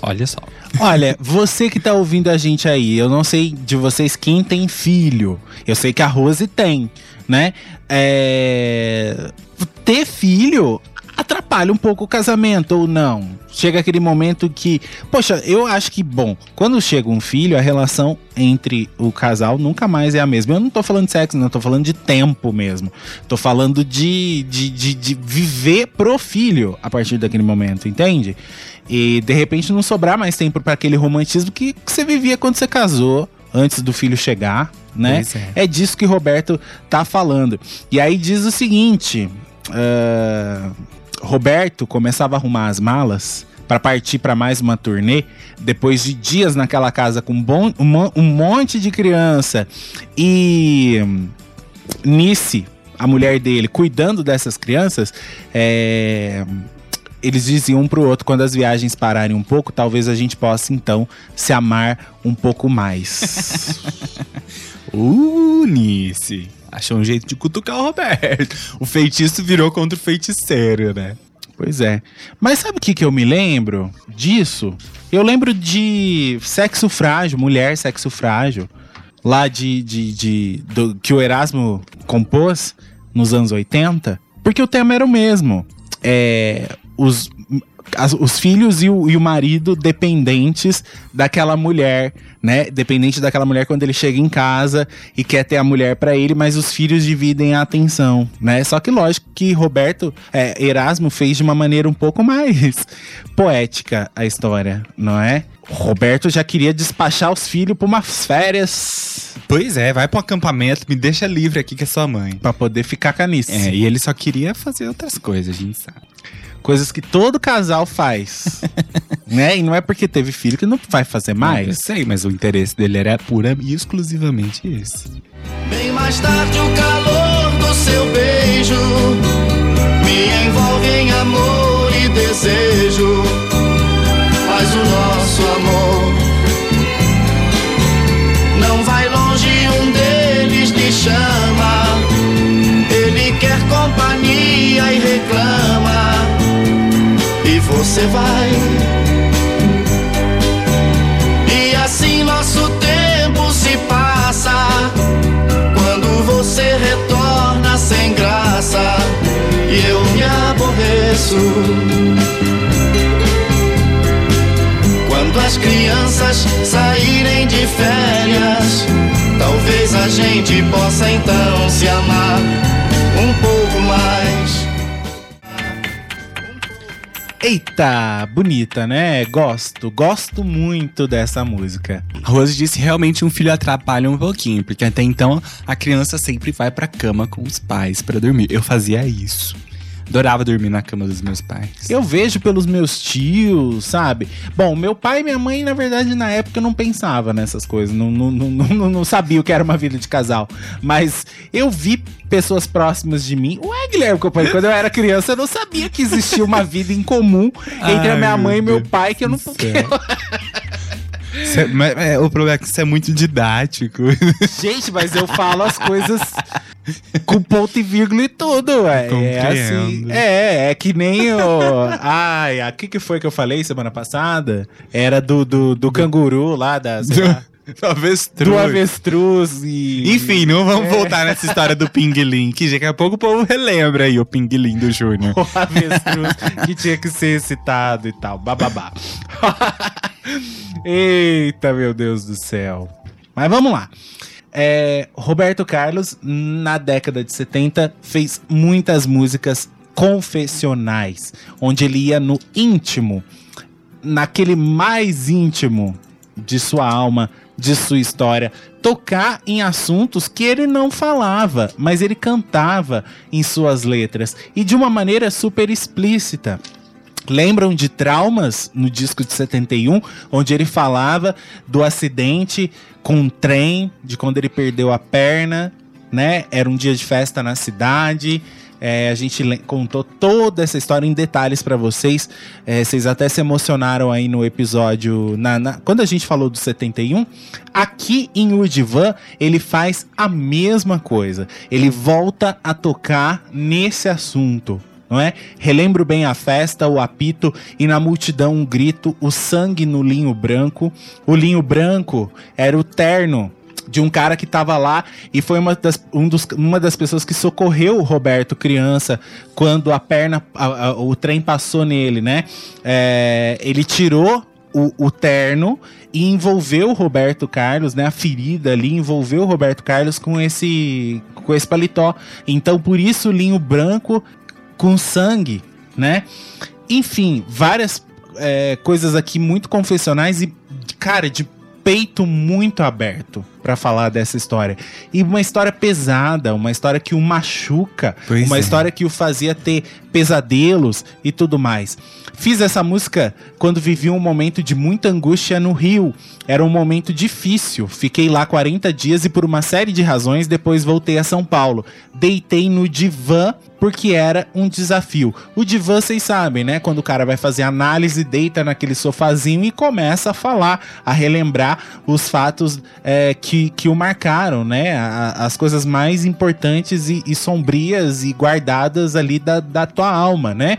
Olha só. Olha, você que tá ouvindo a gente aí, eu não sei de vocês quem tem filho. Eu sei que a Rose tem, né? É... Ter filho atrapalha um pouco o casamento ou não? Chega aquele momento que, poxa, eu acho que, bom, quando chega um filho, a relação entre o casal nunca mais é a mesma. Eu não tô falando de sexo, não, tô falando de tempo mesmo. Tô falando de, de, de, de viver pro filho a partir daquele momento, entende? E de repente não sobrar mais tempo para aquele romantismo que, que você vivia quando você casou, antes do filho chegar, né? É. É disso que Roberto tá falando. E aí diz o seguinte: ah, Roberto começava a arrumar as malas para partir para mais uma turnê depois de dias naquela casa com bom- um, um monte de criança e Nice, a mulher dele, cuidando dessas crianças, é, eles diziam um pro outro quando as viagens pararem um pouco, talvez a gente possa então se amar um pouco mais. [laughs] Uh, Nice. Achou um jeito de cutucar o Roberto. O feitiço virou contra o feiticeiro, né? Pois é. Mas sabe o que, que eu me lembro disso? Eu lembro de Sexo Frágil, Mulher Sexo Frágil, lá de, de, de- do, que o Erasmo compôs nos anos 80, porque o tema era o mesmo. É, os, as- os filhos e o, e o marido dependentes daquela mulher, né? Dependente daquela mulher quando ele chega em casa e quer ter a mulher pra ele, mas os filhos dividem a atenção, né? Só que lógico que Roberto é, Erasmo fez de uma maneira um pouco mais [laughs] poética a história, não é? Roberto já queria despachar os filhos pra umas férias Pois é, vai pro acampamento, me deixa livre aqui que é sua mãe. pra poder ficar canice. É, e ele só queria fazer outras coisas, a gente sabe. Coisas que todo casal faz, [laughs] né? E não é porque teve filho que não vai fazer Eu mais. sei, mas o interesse dele era pura e exclusivamente esse. Bem mais tarde o calor do seu beijo me envolve em amor e desejo. Mas o nosso amor não vai longe, um deles lhe chama. Você vai. E assim nosso tempo se passa. Quando você retorna sem graça e eu me aborreço. Quando as crianças saírem de férias, talvez a gente possa então se amar Eita, bonita, né? Gosto, gosto muito dessa música. A Rose disse realmente um filho atrapalha um pouquinho, porque até então a criança sempre vai pra cama com os pais pra dormir. Eu fazia isso. Adorava dormir na cama dos meus pais. Eu vejo pelos meus tios, sabe? Bom, meu pai e minha mãe, na verdade, na época não pensava nessas coisas, não, não, não, não, sabia o que era uma vida de casal. Mas eu vi pessoas próximas de mim. Ué, Guilherme, quando eu era criança, eu não sabia que existia uma vida em comum entre a minha mãe e meu meu pai, que eu não. [laughs] Cê- mas, é, o problema é que isso é muito didático. Gente, mas eu falo as coisas com ponto e vírgula e tudo, ué. É assim. É, é que nem o. Ai, o que, que foi que eu falei semana passada? Era do, do, do canguru lá, da, sei [laughs] lá, Avestruz. do avestruz e. Enfim, não vamos É. voltar nessa história do Pinguim, que daqui a pouco o povo relembra aí o Pinguim do Júnior. [laughs] O avestruz que tinha que ser citado e tal. Bababá. [laughs] Eita, meu Deus do céu. Mas vamos lá. É, Roberto Carlos, na década de 70, fez muitas músicas confessionais, onde ele ia no íntimo, naquele mais íntimo de sua alma, de sua história, tocar em assuntos que ele não falava, mas ele cantava em suas letras e de uma maneira super explícita. Lembram de Traumas no disco de 71, onde ele falava do acidente com um trem, de quando ele perdeu a perna, né? Era um dia de festa na cidade. É, a gente contou toda essa história em detalhes pra vocês. É, vocês até se emocionaram aí no episódio. Na, na- quando a gente falou do 71. Aqui em O Divã, ele faz a mesma coisa. Ele volta a tocar nesse assunto não é? Relembro bem a festa, o apito e na multidão um grito, o sangue no linho branco. O linho branco era o terno de um cara que tava lá e foi uma das, um dos- uma das pessoas que socorreu o Roberto criança quando a perna, a- a- o trem passou nele, né? É, ele tirou o, o terno e envolveu o Roberto Carlos, né? A ferida ali envolveu o Roberto Carlos com esse com esse paletó. Então por isso o linho branco com sangue, né? Enfim, várias é, coisas aqui muito confessionais e, cara, de peito muito aberto pra falar dessa história. E uma história pesada, uma história que o machuca, Pois uma é. história que o fazia ter pesadelos e tudo mais. Fiz essa música quando vivi um momento de muita angústia no Rio. Era um momento difícil. Fiquei lá 40 dias e por uma série de razões depois voltei a São Paulo. Deitei no divã porque era um desafio. O divã, vocês sabem, né? Quando o cara vai fazer análise, deita naquele sofazinho e começa a falar, a relembrar os fatos é, que, que o marcaram, né? As coisas mais importantes e, e sombrias e guardadas ali da, da tua alma, né?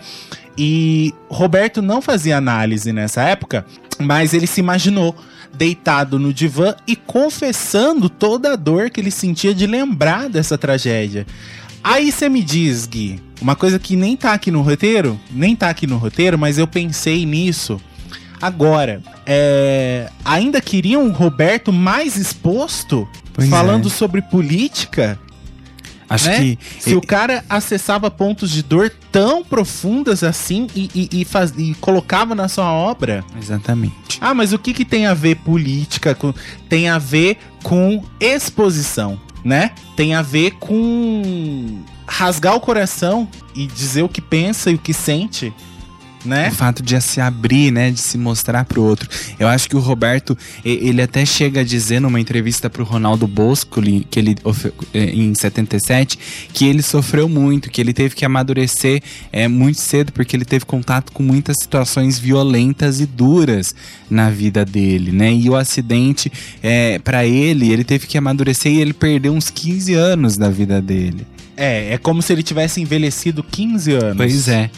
E Roberto não fazia análise nessa época, mas ele se imaginou deitado no divã e confessando toda a dor que ele sentia de lembrar dessa tragédia. Aí você me diz, Gui, uma coisa que nem tá aqui no roteiro, nem tá aqui no roteiro, mas eu pensei nisso agora. É, ainda queriam o Roberto mais exposto, Pois falando é. sobre política? Acho né? que. Se o cara acessava pontos de dor tão profundas assim e, e, e faz- e colocava na sua obra. Exatamente. Ah, mas o que, que tem a ver política? com- tem a ver com exposição, né? Tem a ver com rasgar o coração e dizer o que pensa e o que sente, né? O fato de se abrir, né, de se mostrar pro outro. Eu acho que o Roberto, ele até chega a dizer numa entrevista pro Ronaldo Bosco, que ele eh, em 77, que ele sofreu muito, que ele teve que amadurecer é, muito cedo, porque ele teve contato com muitas situações violentas e duras na vida dele, né? E o acidente, é, para ele, ele teve que amadurecer e ele perdeu uns 15 anos da vida dele. É, é como se ele tivesse envelhecido 15 anos. Pois é.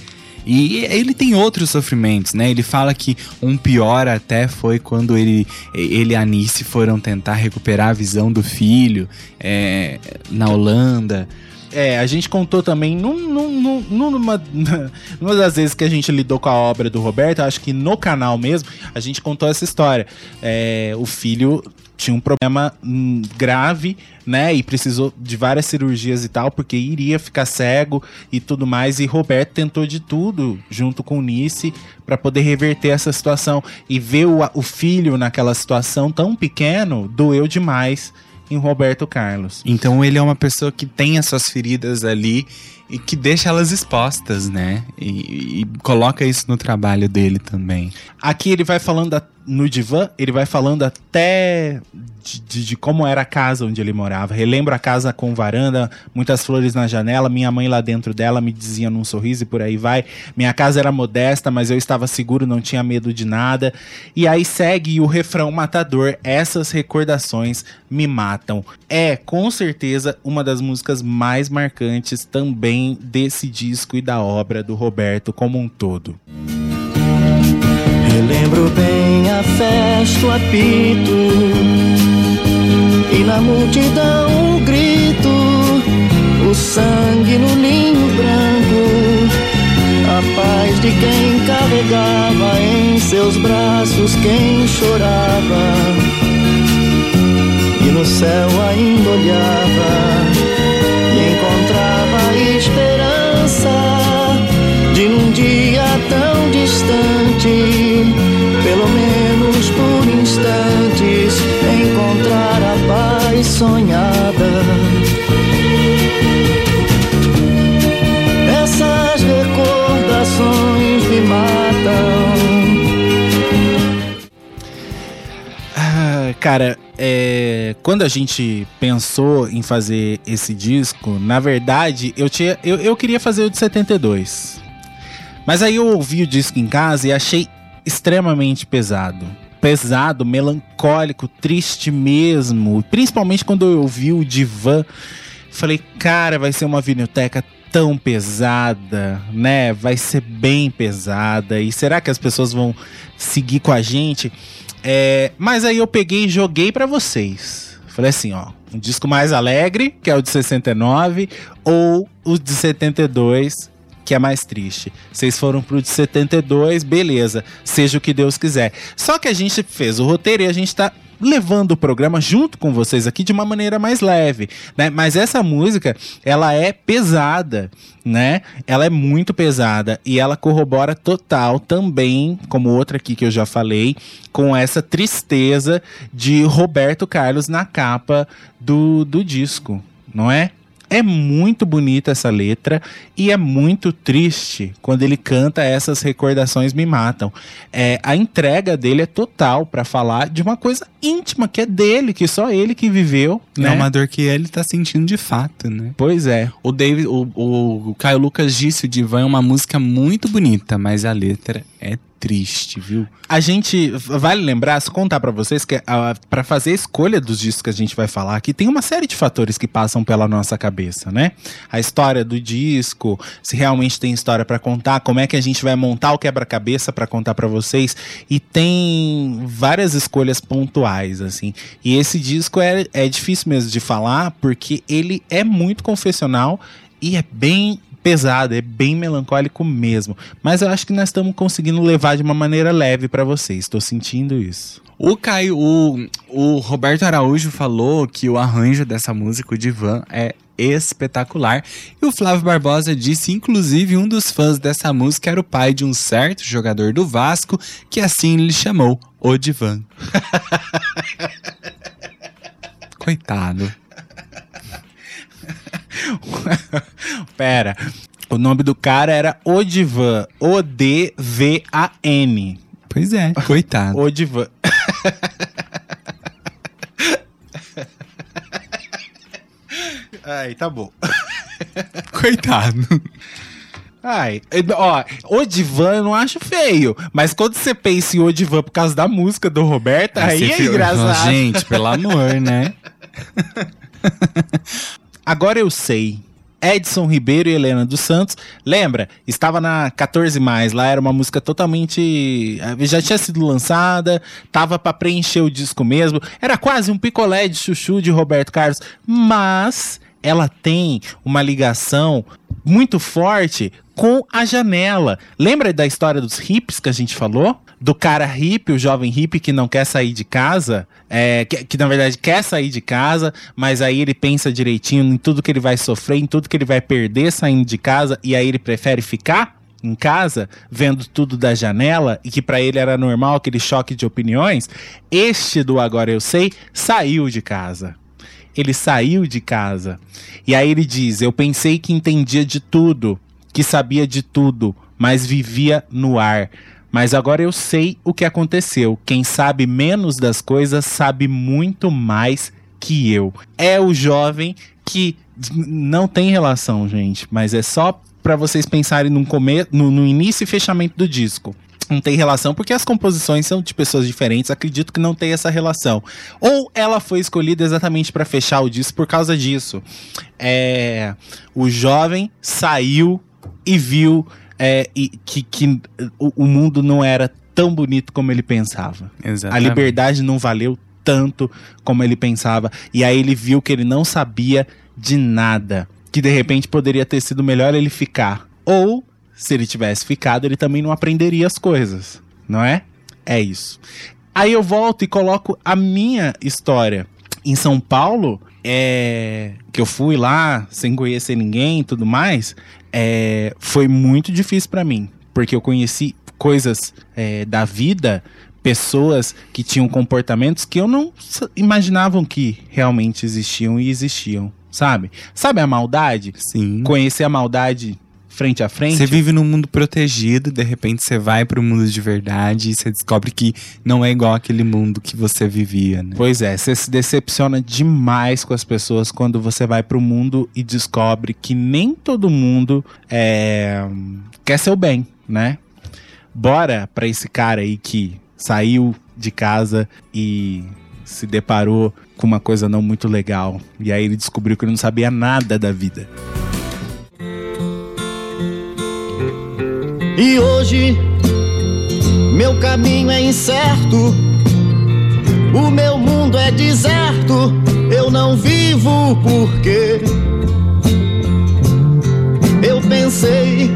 E ele tem outros sofrimentos, né? Ele fala que um pior até foi quando ele, ele e Anice foram tentar recuperar a visão do filho é, na Holanda. É, a gente contou também num, num- num- numa, [laughs] numa das vezes que a gente lidou com a obra do Roberto, acho que no canal mesmo, a gente contou essa história. É, o filho tinha um problema hum, grave, né? E precisou de várias cirurgias e tal, porque iria ficar cego e tudo mais. E Roberto tentou de tudo junto com o Nice para poder reverter essa situação. E ver o, o filho naquela situação tão pequeno doeu demais em Roberto Carlos. Então ele é uma pessoa que tem as suas feridas ali e que deixa elas expostas, né? E, e coloca isso no trabalho dele também. Aqui ele vai falando no divã, ele vai falando até de, de- de como era a casa onde ele morava. Relembro a casa com varanda, muitas flores na janela, minha mãe lá dentro dela me dizia num sorriso e por aí vai. Minha casa era modesta, mas eu estava seguro, não tinha medo de nada. E aí segue o refrão matador, essas recordações me matam. É, com certeza, uma das músicas mais marcantes também desse disco e da obra do Roberto como um todo. Relembro bem a festa, o apito E na multidão um grito O sangue no linho branco A paz de quem carregava em seus braços quem chorava E no céu ainda olhava E encontrava esperança de num dia tão distante, pelo menos por instantes, encontrar a paz sonhada. Cara, é, quando a gente pensou em fazer esse disco, na verdade, eu, tinha, eu, eu queria fazer o de 72. Mas aí eu ouvi o disco em casa e achei extremamente pesado. Pesado, melancólico, triste mesmo. Principalmente quando eu ouvi o Divã. Falei, cara, vai ser uma vinilteca tão pesada, né? Vai ser bem pesada. E será que as pessoas vão seguir com a gente? É, mas aí eu peguei e joguei pra vocês. Falei assim, ó, um disco mais alegre, que é o de 69, ou o de 72, que é mais triste. Vocês foram pro de 72, beleza, seja o que Deus quiser. Só que a gente fez o roteiro e a gente tá levando o programa junto com vocês aqui de uma maneira mais leve, né? Mas essa música, ela é pesada, né? Ela é muito pesada e ela corrobora total também, como outra aqui que eu já falei, com essa tristeza de Roberto Carlos na capa do, do disco, não é? É muito bonita essa letra e é muito triste quando ele canta essas recordações me matam. É, a entrega dele é total pra falar de uma coisa íntima que é dele, que só ele que viveu, né? É uma dor que ele tá sentindo de fato, né? Pois é. O David, o, o Caio Lucas disse o Divan é uma música muito bonita, mas a letra é triste, viu? A gente vale lembrar, se contar pra vocês que ah, pra fazer a escolha dos discos que a gente vai falar aqui, tem uma série de fatores que passam pela nossa cabeça, né? A história do disco, se realmente tem história pra contar, como é que a gente vai montar o quebra-cabeça pra contar pra vocês, e tem várias escolhas pontuais, assim. E esse disco é, é difícil mesmo de falar, porque ele é muito confessional e é bem pesado, é bem melancólico mesmo. Mas eu acho que nós estamos conseguindo levar de uma maneira leve pra vocês. Tô sentindo isso. O Caio, o, o Roberto Araújo falou que o arranjo dessa música, o Divan, é espetacular. E o Flávio Barbosa disse, inclusive, um dos fãs dessa música era o pai de um certo jogador do Vasco, que assim ele chamou, o Divan. [laughs] Coitado. [laughs] Pera. O nome do cara era Odivan. O-D-V-A-N. Pois é, coitado. Odivan. [laughs] Ai, tá bom. [laughs] Coitado. Ai, ó, Odivan eu não acho feio, mas quando você pensa em Odivan por causa da música do Roberto, aí Você é engraçado. Gente, pelo amor, né? Agora eu sei. Edson Ribeiro e Helena dos Santos. Lembra? Estava na 14 mais, lá era uma música totalmente eh, já tinha sido lançada, tava pra preencher o disco mesmo. Era quase um picolé de chuchu de Roberto Carlos, mas ela tem uma ligação muito forte com a janela. Lembra da história dos hips que a gente falou? Do cara hippie, o jovem hippie que não quer sair de casa, é, que, que na verdade quer sair de casa, mas aí ele pensa direitinho em tudo que ele vai sofrer, em tudo que ele vai perder saindo de casa, e aí ele prefere ficar em casa, vendo tudo da janela, e que pra ele era normal aquele choque de opiniões. Este do Agora Eu Sei saiu de casa ele saiu de casa. E aí ele diz: Eu pensei que entendia de tudo, que sabia de tudo, mas vivia no ar. Mas agora eu sei o que aconteceu. Quem sabe menos das coisas sabe muito mais que eu. É o jovem que não tem relação, gente, mas é só para vocês pensarem no, come no, no início e fechamento do disco não tem relação, porque as composições são de pessoas diferentes, acredito que não tem essa relação. Ou ela foi escolhida exatamente para fechar o disco por causa disso. É, o jovem saiu e viu é, e, que, que o, o, mundo não era tão bonito como ele pensava. Exatamente. A liberdade não valeu tanto como ele pensava. E aí ele viu que ele não sabia de nada. Que de repente poderia ter sido melhor ele ficar. Ou se ele tivesse ficado, ele também não aprenderia as coisas, não é? É isso. Aí eu volto e coloco a minha história. Em São Paulo, é, que eu fui lá sem conhecer ninguém e tudo mais, é, foi muito difícil para mim. Porque eu conheci coisas é, da vida, pessoas que tinham comportamentos que eu não imaginavam que realmente existiam e existiam, sabe? Sabe a maldade? Sim. Conhecer a maldade frente a frente. Você vive num mundo protegido, de repente você vai pro mundo de verdade e você descobre que não é igual aquele mundo que você vivia, né? Pois é, você se decepciona demais com as pessoas quando você vai pro mundo e descobre que nem todo mundo é, quer seu bem, né? Bora pra esse cara aí que saiu de casa e se deparou com uma coisa não muito legal. E aí ele descobriu que ele não sabia nada da vida. E hoje meu caminho é incerto, o meu mundo é deserto, eu não vivo porque eu pensei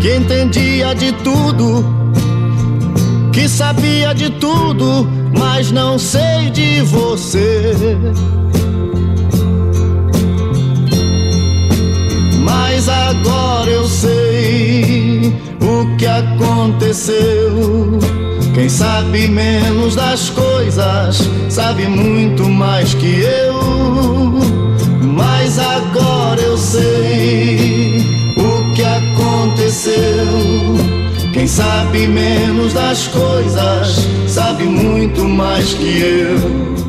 que entendia de tudo, que sabia de tudo, mas não sei de você. Mas agora eu sei o que aconteceu. Quem sabe menos das coisas sabe muito mais que eu. Mas agora eu sei o que aconteceu. Quem sabe menos das coisas sabe muito mais que eu.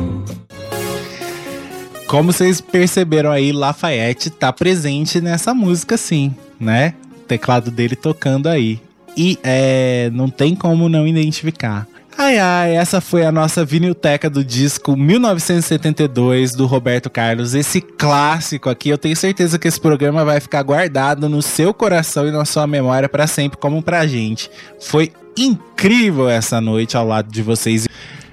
Como vocês perceberam aí, Lafayette tá presente nessa música sim, né? O teclado dele tocando aí. E é, não tem como não identificar. Ai ai, essa foi a nossa vinilteca do disco 1972 do Roberto Carlos. Esse clássico aqui, eu tenho certeza que esse programa vai ficar guardado no seu coração e na sua memória para sempre, como pra gente. Foi incrível essa noite ao lado de vocês.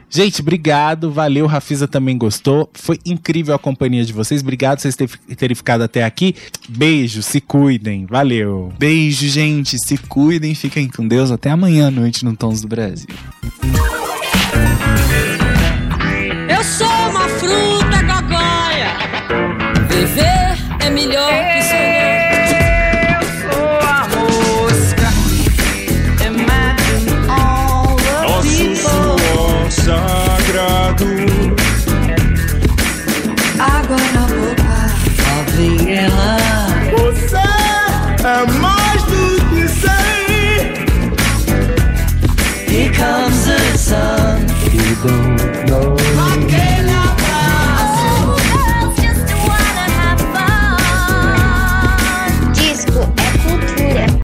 Gente, obrigado. Valeu. Rafisa também gostou. Foi incrível a companhia de vocês. Obrigado por vocês terem ficado até aqui. Beijo, se cuidem. Valeu. Beijo, gente. Se cuidem. Fiquem com Deus. Até amanhã à noite no Tons do Brasil. Eu sou uma fruta gogóia. Viver é melhor